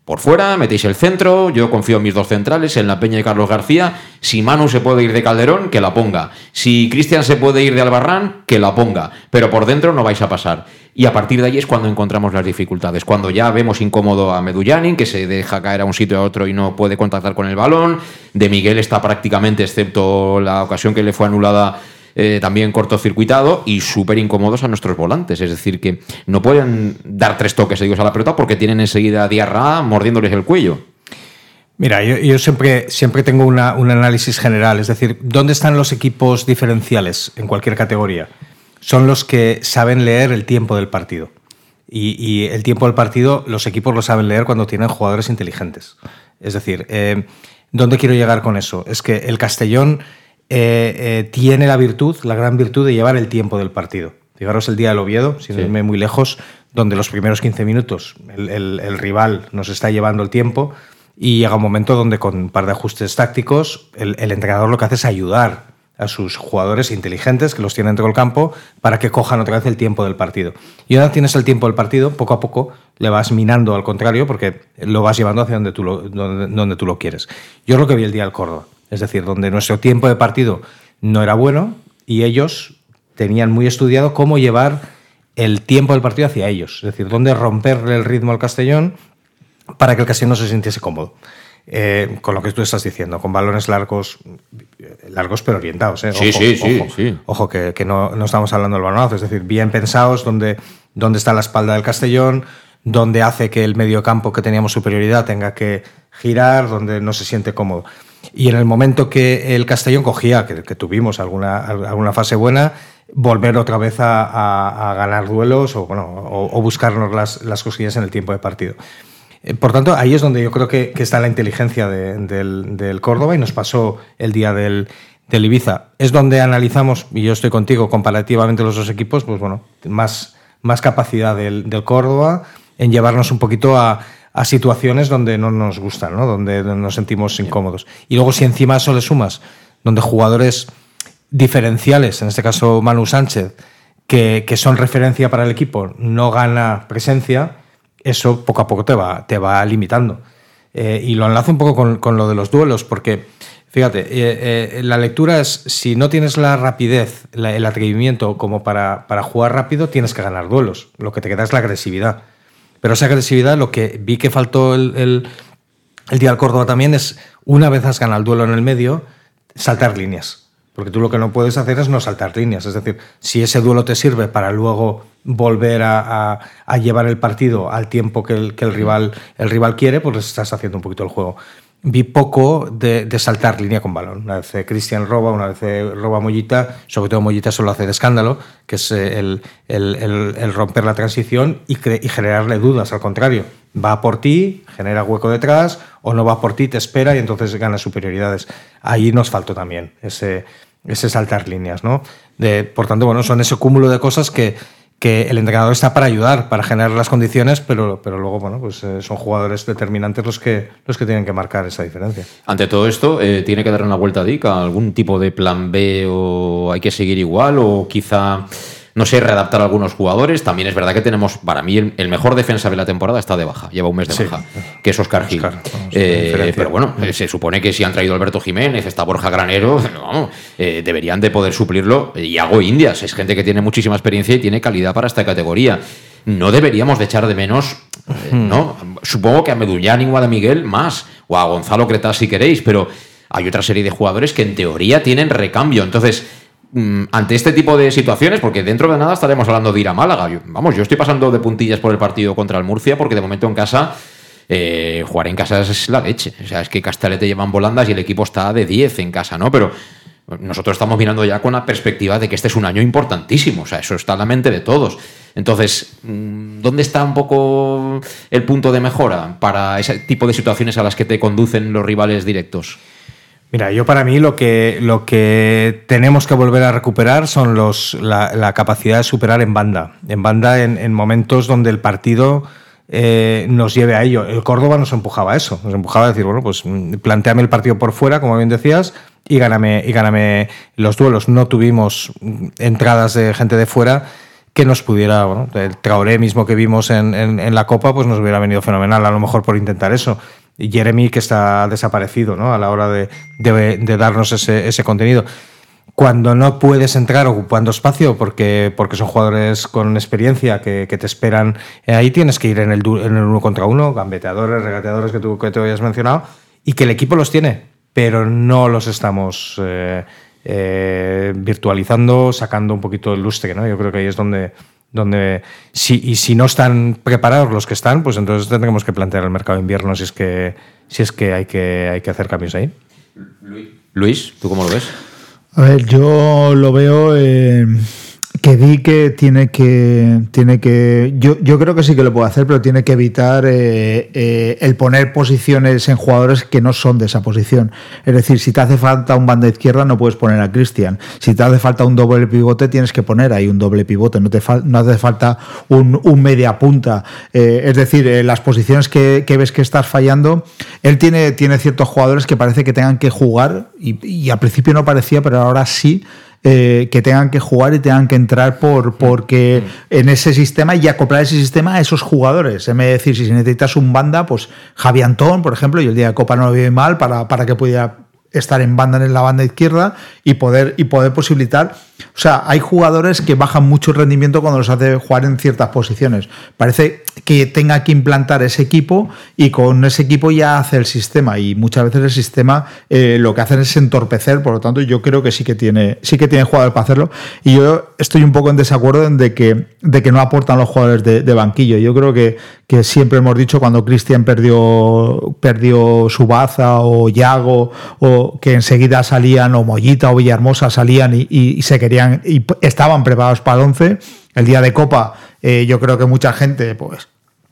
por fuera, metéis el centro, yo confío en mis dos centrales, en la Peña y Carlos García. Si Manu se puede ir de Calderón, que la ponga. Si Cristian se puede ir de Albarrán, que la ponga. Pero por dentro no vais a pasar. Y a partir de ahí es cuando encontramos las dificultades. Cuando ya vemos incómodo a Medullanin, que se deja caer a un sitio a otro y no puede contactar con el balón. De Miguel está prácticamente, excepto la ocasión que le fue anulada eh, también cortocircuitado y súper incómodos a nuestros volantes. Es decir, que no pueden dar tres toques seguidos a la pelota porque tienen enseguida diarra mordiéndoles el cuello. Mira, yo, siempre, siempre tengo un análisis general, es decir, ¿dónde están los equipos diferenciales en cualquier categoría? Son los que saben leer el tiempo del partido. Y, el tiempo del partido los equipos lo saben leer cuando tienen jugadores inteligentes. Es decir, eh, ¿dónde quiero llegar con eso? Es que el Castellón eh, eh, tiene la virtud, la gran virtud de llevar el tiempo del partido. Fijaros el día del Oviedo, sin irme muy lejos, donde los primeros 15 minutos el, rival nos está llevando el tiempo y llega un momento donde con un par de ajustes tácticos el, entrenador lo que hace es ayudar a sus jugadores inteligentes que los tienen dentro del campo para que cojan otra vez el tiempo del partido. Y ahora tienes el tiempo del partido, poco a poco le vas minando al contrario porque lo vas llevando hacia donde tú lo, donde tú lo quieres. Yo es lo que vi el día del Córdoba es decir, donde nuestro tiempo de partido no era bueno y ellos tenían muy estudiado cómo llevar el tiempo del partido hacia ellos, es decir, dónde romperle el ritmo al Castellón para que el Castellón no se sintiese cómodo. Eh, con lo que tú estás diciendo, con balones largos, largos pero orientados. ¿eh? sí, sí, sí, ojo, que, no, estamos hablando del balonazo, es decir, bien pensados, donde, donde está la espalda del Castellón, donde hace que el medio campo que teníamos superioridad tenga que girar, donde no se siente cómodo. Y en el momento que el Castellón cogía, que, tuvimos alguna, alguna fase buena, volver otra vez a, ganar duelos o, bueno, o, buscarnos las, las, cosillas en el tiempo de partido. Eh, por tanto, ahí es donde yo creo que, está la inteligencia del, del, Córdoba y nos pasó el día del, del, Ibiza. Es donde analizamos, y yo estoy contigo, comparativamente los dos equipos, pues bueno, más, más capacidad del, del Córdoba en llevarnos un poquito a, a situaciones donde no nos gustan, ¿no? Donde nos sentimos incómodos. Y luego si encima eso le sumas, donde jugadores diferenciales, en este caso Manu Sánchez, que, son referencia para el equipo, no gana presencia, eso poco a poco te va, te va limitando. Eh, y lo enlazo un poco con, lo de los duelos, porque fíjate, eh, eh, la lectura es, si no tienes la rapidez, el atrevimiento como para, para jugar rápido, tienes que ganar duelos. Lo que te queda es la agresividad. Pero esa agresividad, lo que vi que faltó el, el, día del Córdoba también es, una vez has ganado el duelo en el medio, saltar líneas. Porque tú lo que no puedes hacer es no saltar líneas. Es decir, si ese duelo te sirve para luego volver a, llevar el partido al tiempo que el, que el, rival, el rival quiere, pues estás haciendo un poquito el juego vi poco de, saltar línea con balón. Una vez Cristian roba, una vez roba Mollita, sobre todo Mollita solo hace de escándalo, que es eh, el, romper la transición y, y, generarle dudas, al contrario. Va por ti, genera hueco detrás, o no va por ti, te espera y entonces gana superioridades. Ahí nos faltó también ese, ese saltar líneas. ¿no? De, por tanto, bueno, son ese cúmulo de cosas que que el entrenador está para ayudar, para generar las condiciones, pero, pero luego bueno, pues, eh, son jugadores determinantes los que, los que tienen que marcar esa diferencia. Ante todo esto, eh, ¿tiene que dar una vuelta a Dick algún tipo de plan B o hay que seguir igual o quizá no sé, readaptar a algunos jugadores. También es verdad que tenemos, para mí, el, mejor defensa de la temporada está de baja, lleva un mes de baja, que es Oscar Gil. Eh, pero bueno, eh, se supone que si han traído Alberto Jiménez, está Borja Granero, eh, deberían de poder suplirlo. Y hago Indias, es gente que tiene muchísima experiencia y tiene calidad para esta categoría. No deberíamos de echar de menos, hmm. ¿no? Supongo que a Medullán o a Miguel más, o a Gonzalo Cretas si queréis, pero hay otra serie de jugadores que en teoría tienen recambio. Entonces, ante este tipo de situaciones, porque dentro de nada estaremos hablando de ir a Málaga. vamos, yo estoy pasando de puntillas por el partido contra el Murcia, porque de momento en casa, eh, jugar en casa es la leche. O sea, es que Castelete llevan volandas y el equipo está de 10 en casa, ¿no? Pero nosotros estamos mirando ya con la perspectiva de que este es un año importantísimo. O sea, eso está en la mente de todos. Entonces, mm, ¿dónde está un poco el punto de mejora para ese tipo de situaciones a las que te conducen los rivales directos? Mira, yo para mí lo que, lo que tenemos que volver a recuperar son los, la, capacidad de superar en banda. En banda en, momentos donde el partido eh, nos lleve a ello. El Córdoba nos empujaba a eso, nos empujaba a decir, bueno, pues mm, planteame el partido por fuera, como bien decías, y gáname, y gáname los duelos. No tuvimos mm, entradas de gente de fuera que nos pudiera, bueno, el Traoré mismo que vimos en, en, la Copa, pues nos hubiera venido fenomenal, a lo mejor por intentar eso. Jeremy que está desaparecido ¿no? a la hora de, darnos ese, contenido. Cuando no puedes entrar ocupando espacio porque, porque son jugadores con experiencia que, te esperan ahí, tienes que ir en el, en el uno contra uno, gambeteadores, regateadores que tú que te habías mencionado, y que el equipo los tiene, pero no los estamos eh, eh, virtualizando, sacando un poquito el lustre. ¿no? Yo creo que ahí es donde, donde si, y si no están preparados los que están, pues entonces tendremos que plantear el mercado de invierno si es que, si es que, hay, que hay que hacer cambios ahí. Luis, ¿tú cómo lo ves? A ver, yo lo veo... Eh, que di que tiene que tiene que yo, yo creo que sí que lo puede hacer pero tiene que evitar eh, eh, el poner posiciones en jugadores que no son de esa posición. Es decir si te hace falta un banda izquierda no puedes poner a Cristian si te hace falta un doble pivote tienes que poner ahí un doble pivote. No te no hace falta un, un media punta. Eh, es decir las posiciones que, que, ves que estás fallando él tiene tiene ciertos jugadores que parece que tengan que jugar y, y al principio no parecía pero ahora sí eh, que tengan que jugar y tengan que entrar por porque en ese sistema y acoplar ese sistema a esos jugadores. Es decir, si necesitas un banda, pues Javi Antón, por ejemplo, y el día de Copa no lo vive mal para, para que pudiera estar en banda en la banda izquierda y poder, y poder posibilitar. O sea, hay jugadores que bajan mucho el rendimiento cuando los hace jugar en ciertas posiciones. Parece que tenga que implantar ese equipo y con ese equipo ya hace el sistema. Y muchas veces el sistema eh, lo que hacen es entorpecer, por lo tanto, yo creo que sí que tiene, sí que tiene jugadores para hacerlo. Y yo estoy un poco en desacuerdo en de que, de que no aportan los jugadores de, banquillo. Yo creo que, que siempre hemos dicho cuando Cristian perdió, perdió su baza o Yago o que enseguida salían o Mollita Villahermosa salían y, se querían y estaban preparados para el 11. El día de Copa, eh, yo creo que mucha gente, pues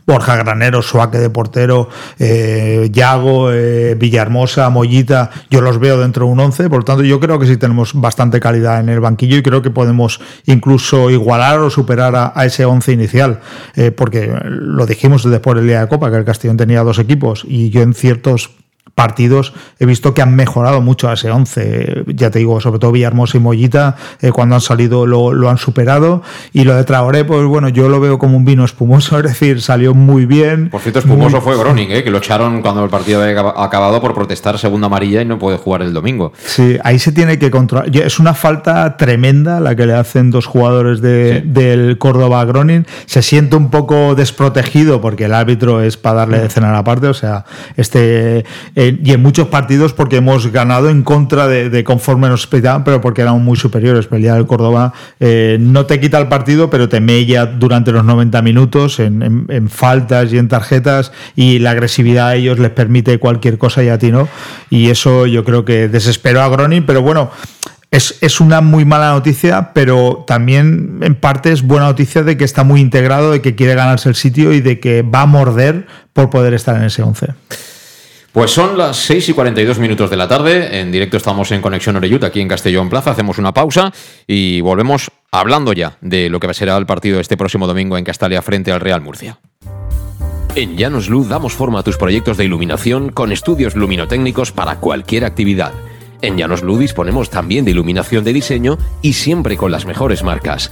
Borja Granero, Suaque de portero, eh, Yago, eh, Villahermosa, Mollita, yo los veo dentro de un 11, por lo tanto yo creo que sí tenemos bastante calidad en el banquillo y creo que podemos incluso igualar o superar a, ese 11 inicial, eh, porque lo dijimos después del día de Copa, que el Castellón tenía dos equipos y yo en ciertos partidos he visto que han mejorado mucho a ese 11. Ya te digo, sobre todo Villarmosa y Mollita, eh, cuando han salido lo, han superado. Y lo de Traoré, pues bueno, yo lo veo como un vino espumoso, es decir, salió muy bien. Por cierto, espumoso fue Groning, eh, que lo echaron cuando el partido había acabado por protestar segunda amarilla y no puede jugar el domingo. Sí, ahí se tiene que controlar. Es una falta tremenda la que le hacen dos jugadores de, del Córdoba a Groning. Se siente un poco desprotegido porque el árbitro es para darle de cenar aparte. O sea, este y en muchos partidos porque hemos ganado en contra de, conforme nos esperaban, pero porque éramos muy superiores. el día del Córdoba eh, no te quita el partido, pero te mella durante los 90 minutos en, faltas y en tarjetas y la agresividad a ellos les permite cualquier cosa y a ti no. Y eso yo creo que desesperó a Gronin, pero bueno. Es, es, una muy mala noticia, pero también en parte es buena noticia de que está muy integrado, de que quiere ganarse el sitio y de que va a morder por poder estar en ese 11. Pues son las 6 y 42 minutos de la tarde. En directo estamos en Conexión Oreyut, aquí en Castellón Plaza. Hacemos una pausa y volvemos hablando ya de lo que será el partido este próximo domingo en Castalia frente al Real Murcia. En Llanos Luz damos forma a tus proyectos de iluminación con estudios luminotécnicos para cualquier actividad. En Llanos Luz disponemos también de iluminación de diseño y siempre con las mejores marcas.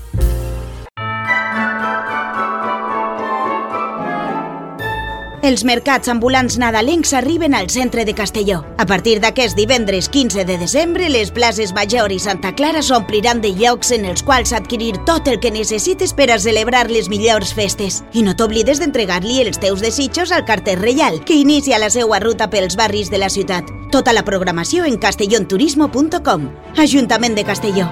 Els mercats ambulants nadalencs arriben al centre de Castelló. A partir d'aquest divendres 15 de desembre, les places Major i Santa Clara s'ompliran de llocs en els quals adquirir tot el que necessites per a celebrar les millors festes. I no t'oblides d'entregar-li els teus desitjos al carter reial, que inicia la seva ruta pels barris de la ciutat. Tota la programació en castellonturismo.com. Ajuntament de Castelló.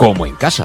como en casa.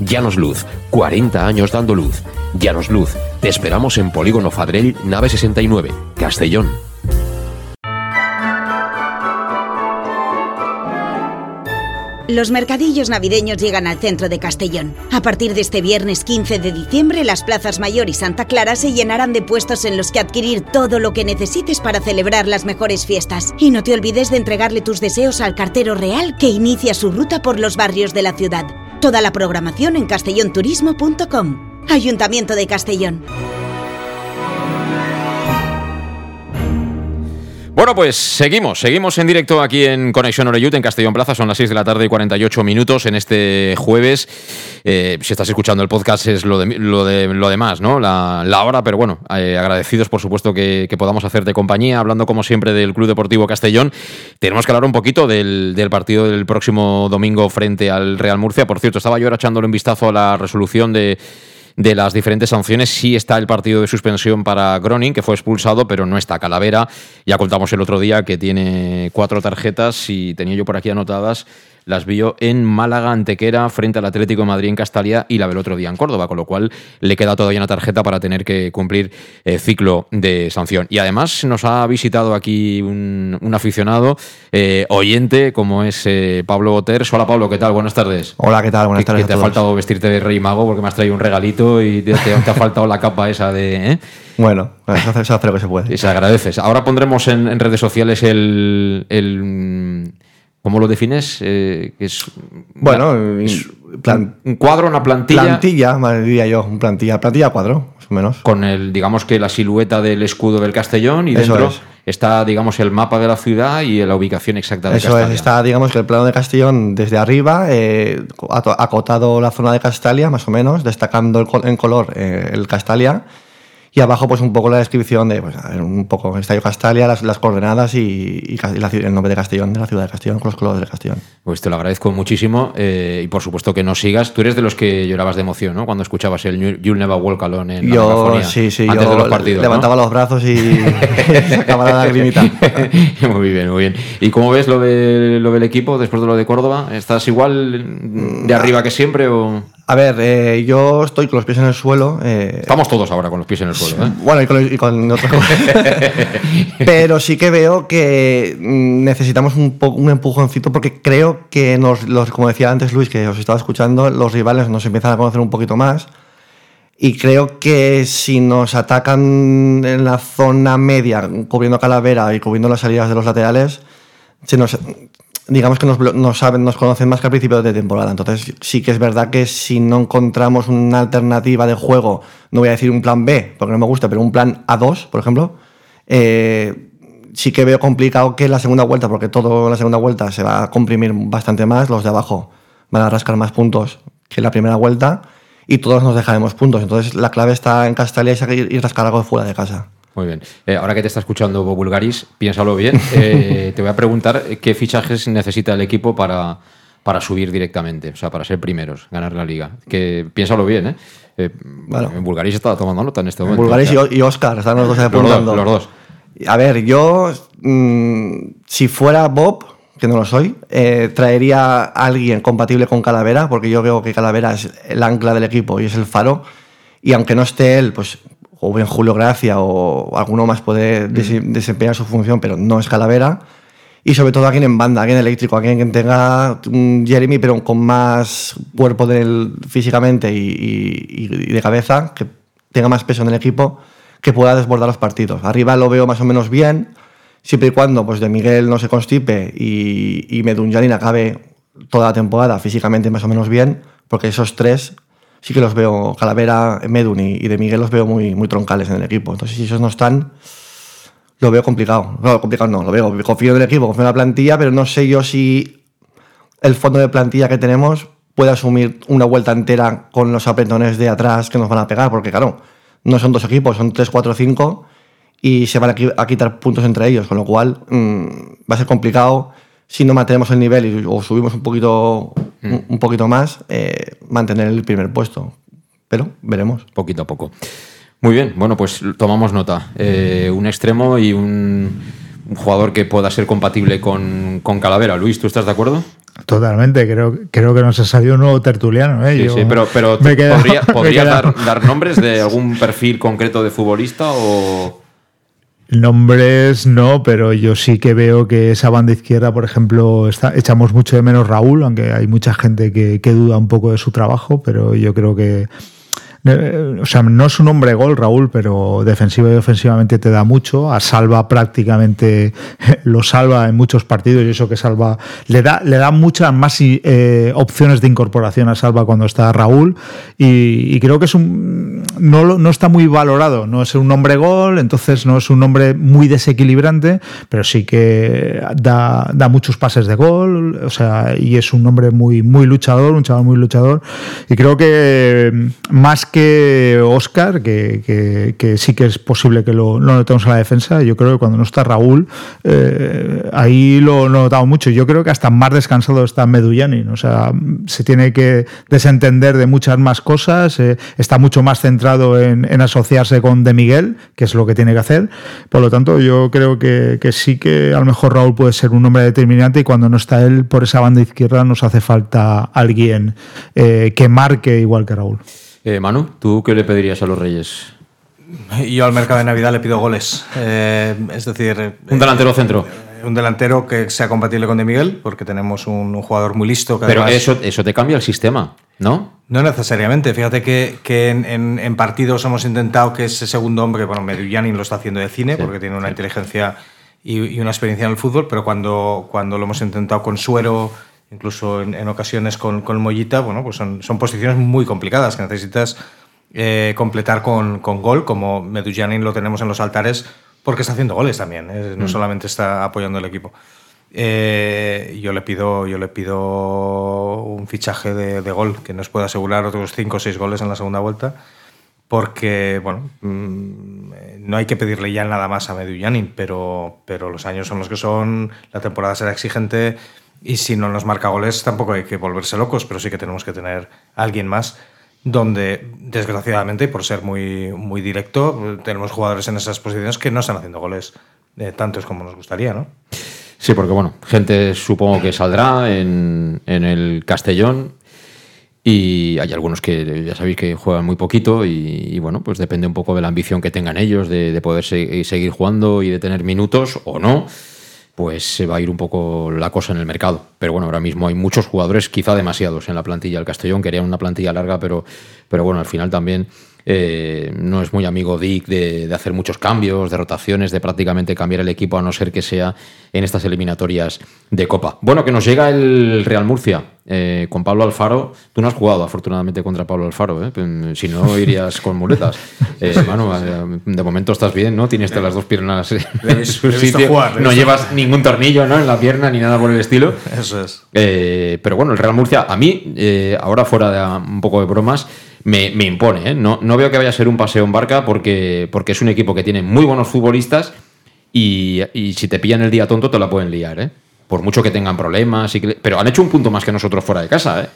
Llanos Luz, 40 años dando luz. Llanos Luz, te esperamos en Polígono Fadrell, nave 69, Castellón. Los mercadillos navideños llegan al centro de Castellón. A partir de este viernes 15 de diciembre, las plazas Mayor y Santa Clara se llenarán de puestos en los que adquirir todo lo que necesites para celebrar las mejores fiestas. Y no te olvides de entregarle tus deseos al cartero real que inicia su ruta por los barrios de la ciudad. Toda la programación en castellonturismo.com. Ayuntamiento de Castellón. Bueno, pues seguimos, seguimos en directo aquí en Conexión Oreyut, en Castellón Plaza, son las 6 de la tarde y 48 minutos en este jueves. Eh, si estás escuchando el podcast es lo, de, lo, de, lo demás, ¿no? La, la hora, pero bueno, eh, agradecidos por supuesto que, podamos hacerte compañía, hablando como siempre del Club Deportivo Castellón. Tenemos que hablar un poquito del, del, partido del próximo domingo frente al Real Murcia. Por cierto, estaba yo ahora echándole un vistazo a la resolución de de las diferentes sanciones. Sí está el partido de suspensión para Groning, que fue expulsado, pero no está Calavera. Ya contamos el otro día que tiene cuatro tarjetas y tenía yo por aquí anotadas las vio en Málaga, Antequera, frente al Atlético de Madrid en Castalia y la ve el otro día en Córdoba, con lo cual le queda todavía una tarjeta para tener que cumplir eh, ciclo de sanción. Y además nos ha visitado aquí un, un aficionado, eh, oyente, como es eh, Pablo Oters. Hola Pablo, ¿qué tal? Buenas tardes. Hola, ¿qué tal? Buenas tardes. Que te ha faltado vestirte de rey mago porque me has traído un regalito y te, te, te ha faltado la capa esa de... ¿eh? Bueno, eso hace lo que se puede. Y se agradece. Ahora pondremos en, en redes sociales el, el ¿Cómo lo defines? Eh, que es bueno, es plan, un cuadro, una plantilla. Plantilla, diría yo, un plantilla, plantilla cuadro, más o menos. Con el, digamos que la silueta del escudo del Castellón y Eso dentro es. está, digamos, el mapa de la ciudad y la ubicación exacta de Eso Castalia. es, está, digamos, que el plano de Castellón desde arriba, eh, acotado la zona de Castalia, más o menos, destacando el, en color eh, el Castalia y abajo pues un poco la descripción de pues, un poco Estadio Castalia, las, las coordenadas y, y, la, el nombre de Castellón, de la ciudad de Castellón, con los colores de Castellón. Pues te lo agradezco muchísimo eh, y por supuesto que nos sigas. Tú eres de los que llorabas de emoción, ¿no? Cuando escuchabas el You'll Never Walk Alone en yo, la sí, sí, antes yo de los partidos. Levantaba ¿no? los brazos y sacaba la lagrimita. muy bien, muy bien. ¿Y cómo ves lo, de, lo del equipo después de lo de Córdoba? ¿Estás igual de arriba que siempre o...? A ver, eh, yo estoy con los pies en el suelo. Eh, Estamos todos ahora con los pies en el suelo. ¿eh? Bueno, y con, y con otras cosas. Pero sí que veo que necesitamos un, poco, un empujoncito porque creo que, nos, los, como decía antes Luis, que os estaba escuchando, los rivales nos empiezan a conocer un poquito más. Y creo que si nos atacan en la zona media, cubriendo Calavera y cubriendo las salidas de los laterales, se nos, digamos que nos, nos, saben, nos conocen más que al principio de temporada. Entonces, sí que es verdad que si no encontramos una alternativa de juego, no voy a decir un plan B, porque no me gusta, pero un plan A2, por ejemplo, eh, sí que veo complicado que la segunda vuelta, porque todo la segunda vuelta se va a comprimir bastante más, los de abajo van a rascar más puntos que la primera vuelta y todos nos dejaremos puntos. Entonces, la clave está en Castalia y rascar algo fuera de casa. Muy bien. Eh, ahora que te está escuchando Bulgaris, piénsalo bien. Eh, te voy a preguntar qué fichajes necesita el equipo para, para subir directamente, o sea, para ser primeros, ganar la liga. Que piénsalo bien, ¿eh? eh bueno, en Bulgaris está tomando nota en este momento. Bulgaris y, Oscar están los dos apuntando. Los dos. A ver, yo, mm, si fuera Bob, que no lo soy, eh, traería a alguien compatible con Calavera, porque yo veo que Calavera es el ancla del equipo y es el faro. Y aunque no esté él, pues o bien Julio Gracia o alguno más puede mm. desempeñar su función, pero no es Calavera. Y sobre todo alguien en banda, alguien eléctrico, alguien que tenga un Jeremy, pero con más cuerpo del, físicamente y, de cabeza, que tenga más peso en el equipo, que pueda desbordar los partidos. Arriba lo veo más o menos bien, siempre y cuando pues, de Miguel no se constipe y, y Medunjanin acabe toda la temporada físicamente más o menos bien, porque esos tres sí que los veo, Calavera, Medun y, de Miguel los veo muy, muy troncales en el equipo. Entonces, si esos no están, lo veo complicado. No, complicado no, lo veo. Confío en el equipo, confío en la plantilla, pero no sé yo si el fondo de plantilla que tenemos puede asumir una vuelta entera con los apretones de atrás que nos van a pegar, porque claro, no son dos equipos, son tres, cuatro, cinco y se van a, quitar puntos entre ellos, con lo cual mm, va a ser complicado si no mantenemos el nivel y, o subimos un poquito, mm. un, poquito más, eh, mantener el primer puesto. Pero veremos. Poquito a poco. Muy bien, bueno, pues tomamos nota. Eh, un extremo y un, jugador que pueda ser compatible con, con, Calavera. Luis, ¿tú estás de acuerdo? Totalmente, creo, creo que nos ha salido un nuevo tertuliano. ¿eh? Sí, sí, pero, pero ¿podría, dar, dar, nombres de algún perfil concreto de futbolista o...? Nombres no, pero yo sí que veo que esa banda izquierda, por ejemplo, está, echamos mucho de menos Raúl, aunque hay mucha gente que, que duda un poco de su trabajo, pero yo creo que o sea, no es un hombre gol, Raúl, pero defensivo y ofensivamente te da mucho. A Salva prácticamente lo salva en muchos partidos y eso que Salva le da, le da muchas más eh, opciones de incorporación a Salva cuando está Raúl. Y, creo que es un. No, no está muy valorado. No es un hombre gol, entonces no es un hombre muy desequilibrante, pero sí que da, da muchos pases de gol. O sea, y es un hombre muy, muy luchador, un chaval muy luchador. Y creo que más que Oscar, que, sí que es posible que lo, notemos en la defensa. Yo creo que cuando no está Raúl, eh, ahí lo, he notado mucho. Yo creo que hasta más descansado está Medullanin. O sea, se tiene que desentender de muchas más cosas. Eh, está mucho más centrado en, asociarse con De Miguel, que es lo que tiene que hacer. Por lo tanto, yo creo que, sí que a lo mejor Raúl puede ser un hombre determinante y cuando no está él por esa banda izquierda nos hace falta alguien eh, que marque igual que Raúl. Eh, Manu, ¿tú qué le pedirías a los Reyes? Yo al mercado de Navidad le pido goles. Eh, es decir. Un delantero centro. Eh, un delantero que sea compatible con De Miguel, porque tenemos un, jugador muy listo. Pero eso, eso te cambia el sistema, ¿no? No necesariamente. Fíjate que, que en, partidos hemos intentado que ese segundo hombre, bueno, Medullanin lo está haciendo de cine, porque tiene una inteligencia y, una experiencia en el fútbol, pero cuando, cuando lo hemos intentado con Suero incluso en, ocasiones con, con Mollita, bueno, pues son, son posiciones muy complicadas que necesitas eh, completar con, con, gol, como Medujanin lo tenemos en los altares, porque está haciendo goles también, ¿eh? no mm. solamente está apoyando el equipo. Eh, yo le pido yo le pido un fichaje de, de, gol que nos pueda asegurar otros 5 o 6 goles en la segunda vuelta porque bueno mm, no hay que pedirle ya nada más a Medullanin pero, pero los años son los que son la temporada será exigente y si no nos marca goles, tampoco hay que volverse locos, pero sí que tenemos que tener alguien más donde, desgraciadamente, por ser muy, muy directo, tenemos jugadores en esas posiciones que no están haciendo goles eh, tantos como nos gustaría, ¿no? Sí, porque bueno, gente supongo que saldrá en, en el Castellón y hay algunos que ya sabéis que juegan muy poquito y, bueno, pues depende un poco de la ambición que tengan ellos de, de poder seguir jugando y de tener minutos o no pues se va a ir un poco la cosa en el mercado. Pero bueno, ahora mismo hay muchos jugadores, quizá demasiados en la plantilla del Castellón, quería una plantilla larga, pero, pero bueno, al final también eh, no es muy amigo Dick de, de, hacer muchos cambios, de rotaciones, de prácticamente cambiar el equipo, a no ser que sea en estas eliminatorias de Copa. Bueno, que nos llega el Real Murcia eh, con Pablo Alfaro. Tú no has jugado, afortunadamente, contra Pablo Alfaro, ¿eh? pues, si no irías con muletas. de momento estás bien, ¿no? Tienes las dos piernas en su sitio. no llevas ningún tornillo ¿no? en la pierna ni nada por el estilo. Eso es. pero bueno, el Real Murcia, a mí, ahora fuera de un poco de bromas, me, impone. ¿eh? No, no, veo que vaya a ser un paseo en barca porque, porque es un equipo que tiene muy buenos futbolistas y, si te pillan el día tonto te la pueden liar. ¿eh? por mucho que tengan problemas. Y que, pero han hecho un punto más que nosotros fuera de casa, ¿eh?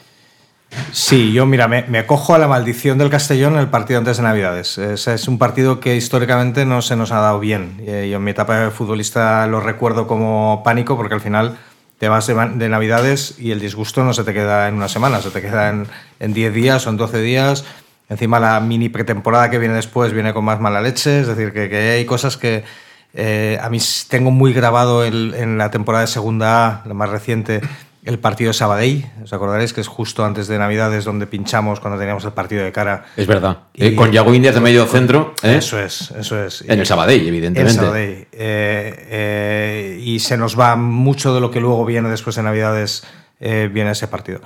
Sí, yo mira, me, me, acojo a la maldición del Castellón en el partido antes de Navidades. Es, es, un partido que históricamente no se nos ha dado bien. Eh, yo en mi etapa de futbolista lo recuerdo como pánico porque al final te vas de, de, Navidades y el disgusto no se te queda en una semana, se te queda en 10 días o en 12 días. Encima la mini pretemporada que viene después viene con más mala leche, es decir, que, hay cosas que eh, a mí tengo muy grabado en la temporada de segunda A, la más reciente, el partido de Sabadell. ¿Os acordaréis que es justo antes de Navidades donde pinchamos cuando teníamos el partido de cara? Es verdad. Y, eh, con Yago Indias de medio centro. ¿eh? Eso es, eso es. En el Sabadell, evidentemente. En Sabadell. Eh, y se nos va mucho de lo que luego viene después de Navidades, viene ese partido.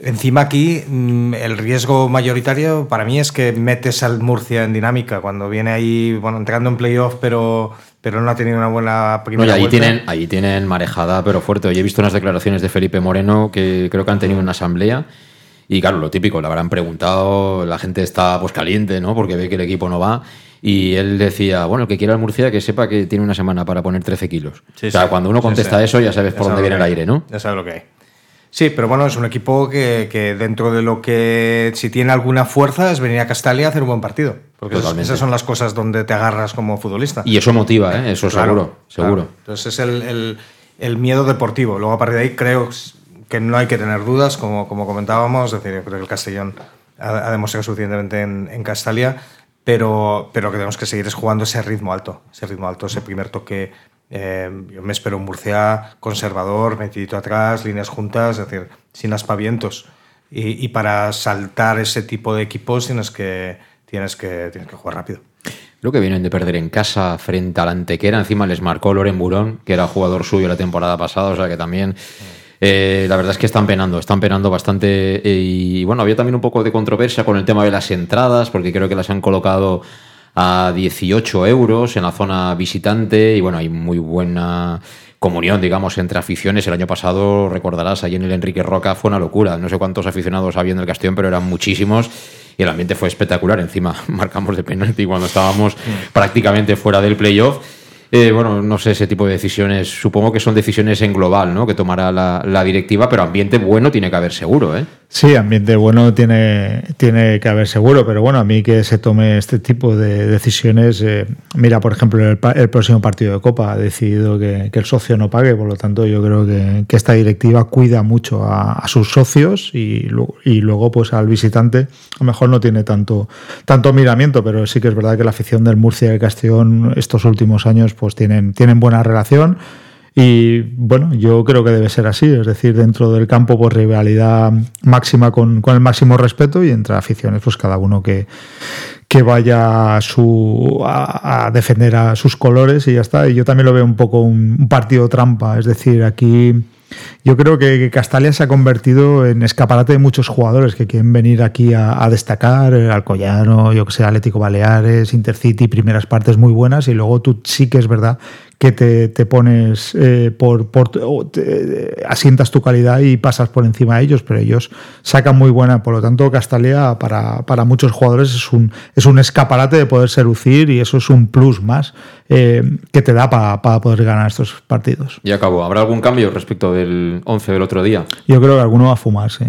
Encima aquí mm, el riesgo mayoritario para mí es que metes al Murcia en dinámica cuando viene ahí, bueno, entrando en playoff, pero, pero no ha tenido una buena primera no, vuelta. tienen, ahí tienen marejada, pero fuerte. Hoy he visto unas declaraciones de Felipe Moreno que creo que han tenido una asamblea. Y claro, lo típico, le habrán preguntado, la gente está pues caliente, ¿no? Porque ve que el equipo no va. Y él decía, bueno, el que quiera el Murcia que sepa que tiene una semana para poner 13 kilos. Sí, o sea, sí. cuando uno contesta Sí, eso ya sabes Ya por dónde viene el aire, ¿no? Ya sabes lo que hay. Sí, pero bueno, es un equipo que, que dentro de lo que, si tiene alguna fuerza, es venir a Castalia a hacer un buen partido. Porque esas, son las cosas donde te agarras como futbolista. Y eso motiva, ¿eh? Eso Claro, seguro, seguro. claro. Entonces es el, el- el miedo deportivo. Luego a partir de ahí creo que no hay que tener dudas, como, como comentábamos. Es decir, yo creo que el Castellón ha, ha demostrado suficientemente en, en Castalia, pero, pero que tenemos que seguir es jugando ese ritmo alto, ese ritmo alto, ese primer toque. Eh, yo me espero un Murcia conservador, metidito atrás, líneas juntas, es decir, sin aspavientos. Y, para saltar ese tipo de equipos tienes que, tienes que, tienes que jugar rápido. Lo que vienen de perder en casa frente al Antequera, encima les marcó Loren Burón, que era jugador suyo la temporada pasada, o sea que también eh, la verdad es que están penando, están penando bastante. eh, y bueno, había también un poco de controversia con el tema de las entradas, porque creo que las han colocado a 18 euros en la zona visitante y bueno, hay muy buena comunión, digamos, entre aficiones. El año pasado, recordarás, allí en el Enrique Roca fue una locura. No sé cuántos aficionados había en el Castellón, pero eran muchísimos y el ambiente fue espectacular. Encima marcamos de penalti cuando estábamos prácticamente fuera del playoff. Eh, bueno, no sé, ese tipo de decisiones, supongo que son decisiones en global, ¿no? Que tomará la, la directiva, pero ambiente bueno tiene que haber seguro, ¿eh? Sí, ambiente bueno tiene, tiene que haber seguro, pero bueno, a mí que se tome este tipo de decisiones, eh, mira, por ejemplo, el, el próximo partido de Copa ha decidido que, el socio no pague, por lo tanto yo creo que, que esta directiva cuida mucho a, sus socios y, y luego pues al visitante a lo mejor no tiene tanto, tanto miramiento, pero sí que es verdad que la afición del Murcia y el Castellón estos últimos años pues tienen, tienen buena relación. Y bueno, yo creo que debe ser así, es decir, dentro del campo, pues rivalidad máxima con, con el máximo respeto y entre aficiones, pues cada uno que, que vaya a, su, a, defender a sus colores y ya está. Y yo también lo veo un poco un, partido trampa, es decir, aquí yo creo que, Castalia se ha convertido en escaparate de muchos jugadores que quieren venir aquí a, a destacar, Alcoyano, yo que sé, Atlético Baleares, Intercity, primeras partes muy buenas y luego tú sí que es verdad que te, te pones eh, por, por te- asientas tu calidad y pasas por encima de ellos, pero ellos sacan muy buena, por lo tanto Castalia para, para muchos jugadores es un, es un escaparate de poder seducir y eso es un plus más eh, que te da para para poder ganar estos partidos. Y acabó. ¿Habrá algún cambio respecto del 11 del otro día? Yo creo que alguno va a fumar, sí.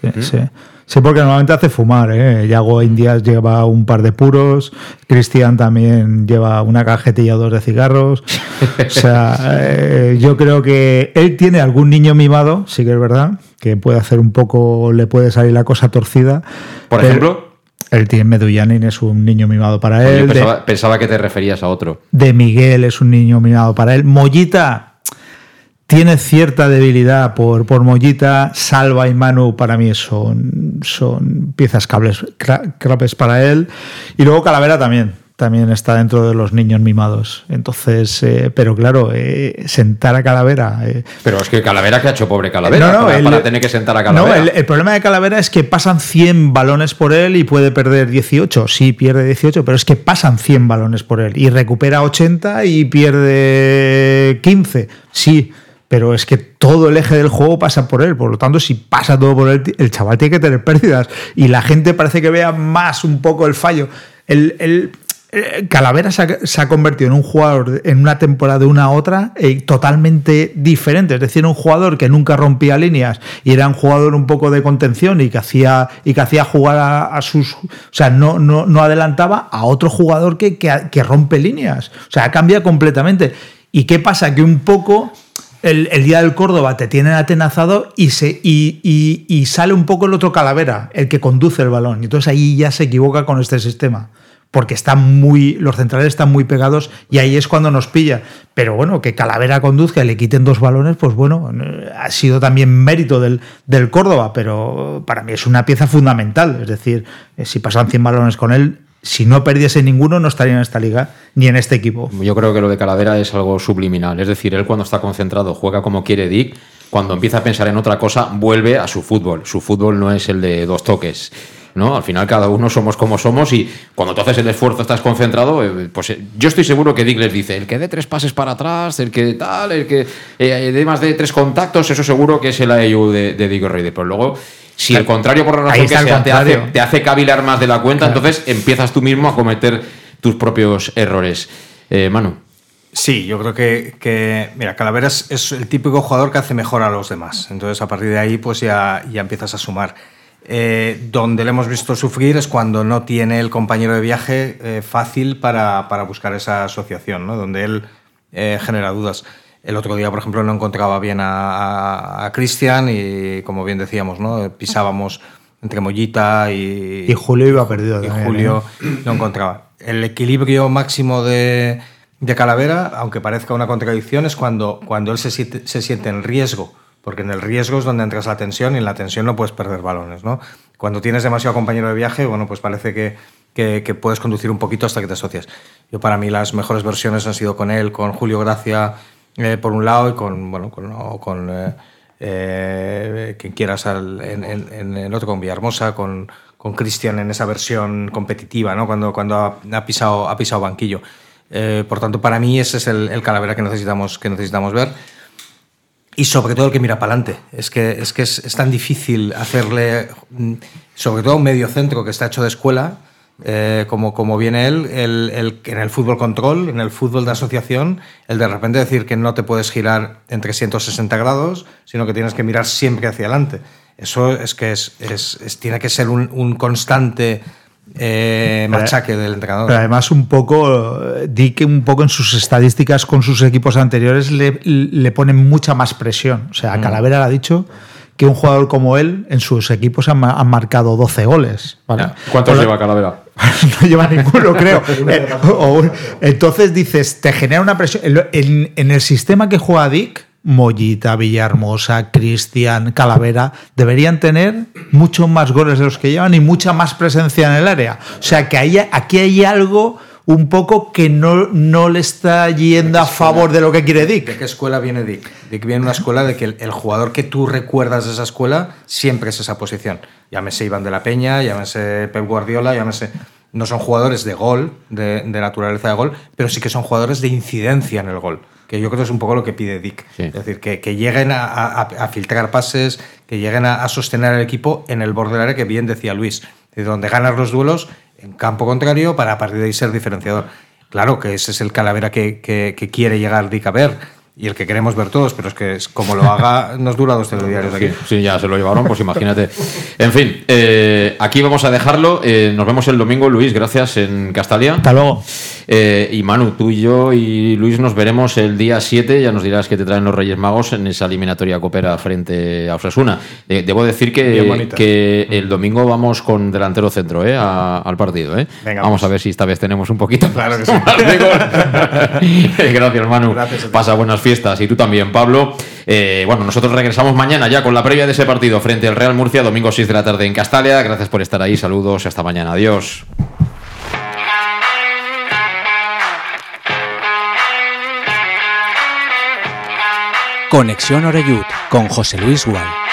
Sí, sí. Sí, porque normalmente hace fumar, ¿eh? Yago Indias lleva un par de puros, Cristian también lleva una cajetilla o dos de cigarros. O sea, eh, yo creo que él tiene algún niño mimado, sí que es verdad, que puede hacer un poco, le puede salir la cosa torcida. Por ejemplo, Él tiene Medullanin, es un niño mimado para yo él. de- pensaba que te referías a otro. de Miguel es un niño mimado para él. Mollita tiene cierta debilidad por, por Mollita. Salva y Manu para mí son, son piezas cables, cra- claves para él. Y luego Calavera también. También está dentro de los niños mimados. Entonces, eh, pero claro, eh, sentar a Calavera. eh, Pero es que Calavera que ha hecho pobre Calavera no, no, para, el- para tener que sentar a Calavera. No, el, el problema de Calavera es que pasan 100 balones por él y puede perder 18. Sí, pierde 18, pero es que pasan 100 balones por él y recupera 80 y pierde 15. Sí, pero es que todo el eje del juego pasa por él. Por lo tanto, si pasa todo por él, el chaval tiene que tener pérdidas. Y la gente parece que vea más un poco el fallo. El, el- eh, Calavera se ha, convertido en un jugador en una temporada de una a otra eh, totalmente diferente. Es decir, un jugador que nunca rompía líneas y era un jugador un poco de contención y que hacía, y que hacía jugar a, sus. O sea, no, no, no, adelantaba a otro jugador que, que, rompe líneas. O sea, cambia completamente. ¿Y qué pasa? Que un poco. El, día del Córdoba te tienen atenazado y, se, y, y, sale un poco el otro calavera, el que conduce el balón. Y entonces ahí ya se equivoca con este sistema porque están muy, los centrales están muy pegados y ahí es cuando nos pilla. Pero bueno, que Calavera conduzca y le quiten dos balones, pues bueno, ha sido también mérito del, del Córdoba, pero para mí es una pieza fundamental. Es decir, eh, si pasan 100 balones con él, si no perdiese ninguno, no estaría en esta liga ni en este equipo. Yo creo que lo de Calavera es algo subliminal. Es decir, él cuando está concentrado juega como quiere Dick. Cuando empieza a pensar en otra cosa, vuelve a su fútbol. Su fútbol no es el de dos toques. ¿no? Al final cada uno somos como somos y cuando tú haces el esfuerzo, estás concentrado, eh, pues eh, yo estoy seguro que Dick les dice, el que dé tres pases para atrás, el que tal, el que eh, dé más de tres contactos, eso seguro que es el IU de, de Dick Reyes. Pero luego, si el contrario por la razón que sea te hace, te hace, cavilar más de la cuenta, entonces empiezas tú mismo a cometer tus propios errores. Manu. Sí, yo creo que, mira, Calaveras es el típico jugador que hace mejor a los demás. Entonces, a partir de ahí, pues ya, ya empiezas a sumar. Eh, donde le hemos visto sufrir es cuando no tiene el compañero de viaje eh, fácil para, para, buscar esa asociación, ¿no? donde él eh, genera dudas. El otro día, por ejemplo, no encontraba bien a, Cristian y, como bien decíamos, ¿no? pisábamos entre Mollita y, y Julio iba perdido. Y Julio no encontraba. El equilibrio máximo de, de, Calavera, aunque parezca una contradicción, es cuando, cuando él se se siente en riesgo porque en el riesgo es donde entras la tensión y en la tensión no puedes perder balones, ¿no? Cuando tienes demasiado compañero de viaje, bueno, pues parece que, que, puedes conducir un poquito hasta que te asocias. Yo para mí las mejores versiones han sido con él, con Julio Gracia eh, por un lado y con, bueno, con, con eh, eh, quien quieras en, el otro, con Villahermosa, con, con Cristian en esa versión competitiva, ¿no? Cuando, cuando ha, pisado, ha pisado banquillo. por tanto, para mí ese es el, calavera que necesitamos, que necesitamos ver y sobre todo el que mira para adelante. Es que, es, que es, tan difícil hacerle, mm, sobre todo un medio centro que está hecho de escuela, eh, como, como viene él, el, el, en el fútbol control, en el fútbol de asociación, el de repente decir que no te puedes girar en 360 grados, sino que tienes que mirar siempre hacia adelante. Eso es que es, es, tiene que ser un, un constante eh, machaque del entrenador. Pero además un poco, di que un poco en sus estadísticas con sus equipos anteriores le, le ponen mucha más presión. O sea, mm. Calavera le ha dicho que un jugador como él en sus equipos han, marcado 12 goles. ¿Cuántos lleva Calavera? no lleva ninguno, creo. Eh, entonces dices, te genera una presión. En, en el sistema que juega Dick, Mollita, Villahermosa, Cristian, Calavera, deberían tener muchos más goles de los que llevan y mucha más presencia en el área. O sea que aquí hay algo un poco que no, no le está yendo a favor de lo que quiere Dick. ¿De qué escuela viene Dick? Dick viene de una escuela de que el, jugador que tú recuerdas de esa escuela siempre es esa posición. Llámese Iván de la Peña, llámese Pep Guardiola, llámese... No son jugadores de gol, de, de naturaleza de gol, pero sí que son jugadores de incidencia en el gol que yo creo que es un poco lo que pide Dick. Es decir, que, lleguen a, filtrar pases, que lleguen a, sostener al equipo en el borde del área, que bien decía Luis, de donde ganas los duelos en campo contrario para a partir de ahí ser diferenciador. Claro que ese es el calavera que, quiere llegar Dick y el que queremos ver todos, pero es que como lo haga nos dura dos telediarios aquí. Sí, ya se lo llevaron, pues imagínate. En fin, eh, aquí vamos a dejarlo. Eh, nos vemos el domingo, Luis, gracias en Castalia. Hasta luego. Eh, y Manu, tú y yo y Luis nos veremos el día 7, ya nos dirás que te traen los Reyes Magos en esa eliminatoria coopera frente a Osasuna. debo decir que, que el domingo vamos con delantero centro al partido. vamos, a ver si esta vez tenemos un poquito claro que sí. gracias, Manu. Gracias Pasa buenas y tú también, Pablo. Eh, bueno, nosotros regresamos mañana ya con la previa de ese partido frente al Real Murcia, domingo 6 de la tarde en Castalia. Gracias por estar ahí, saludos, hasta mañana, adiós. Conexión Oreyud con José Luis Gual.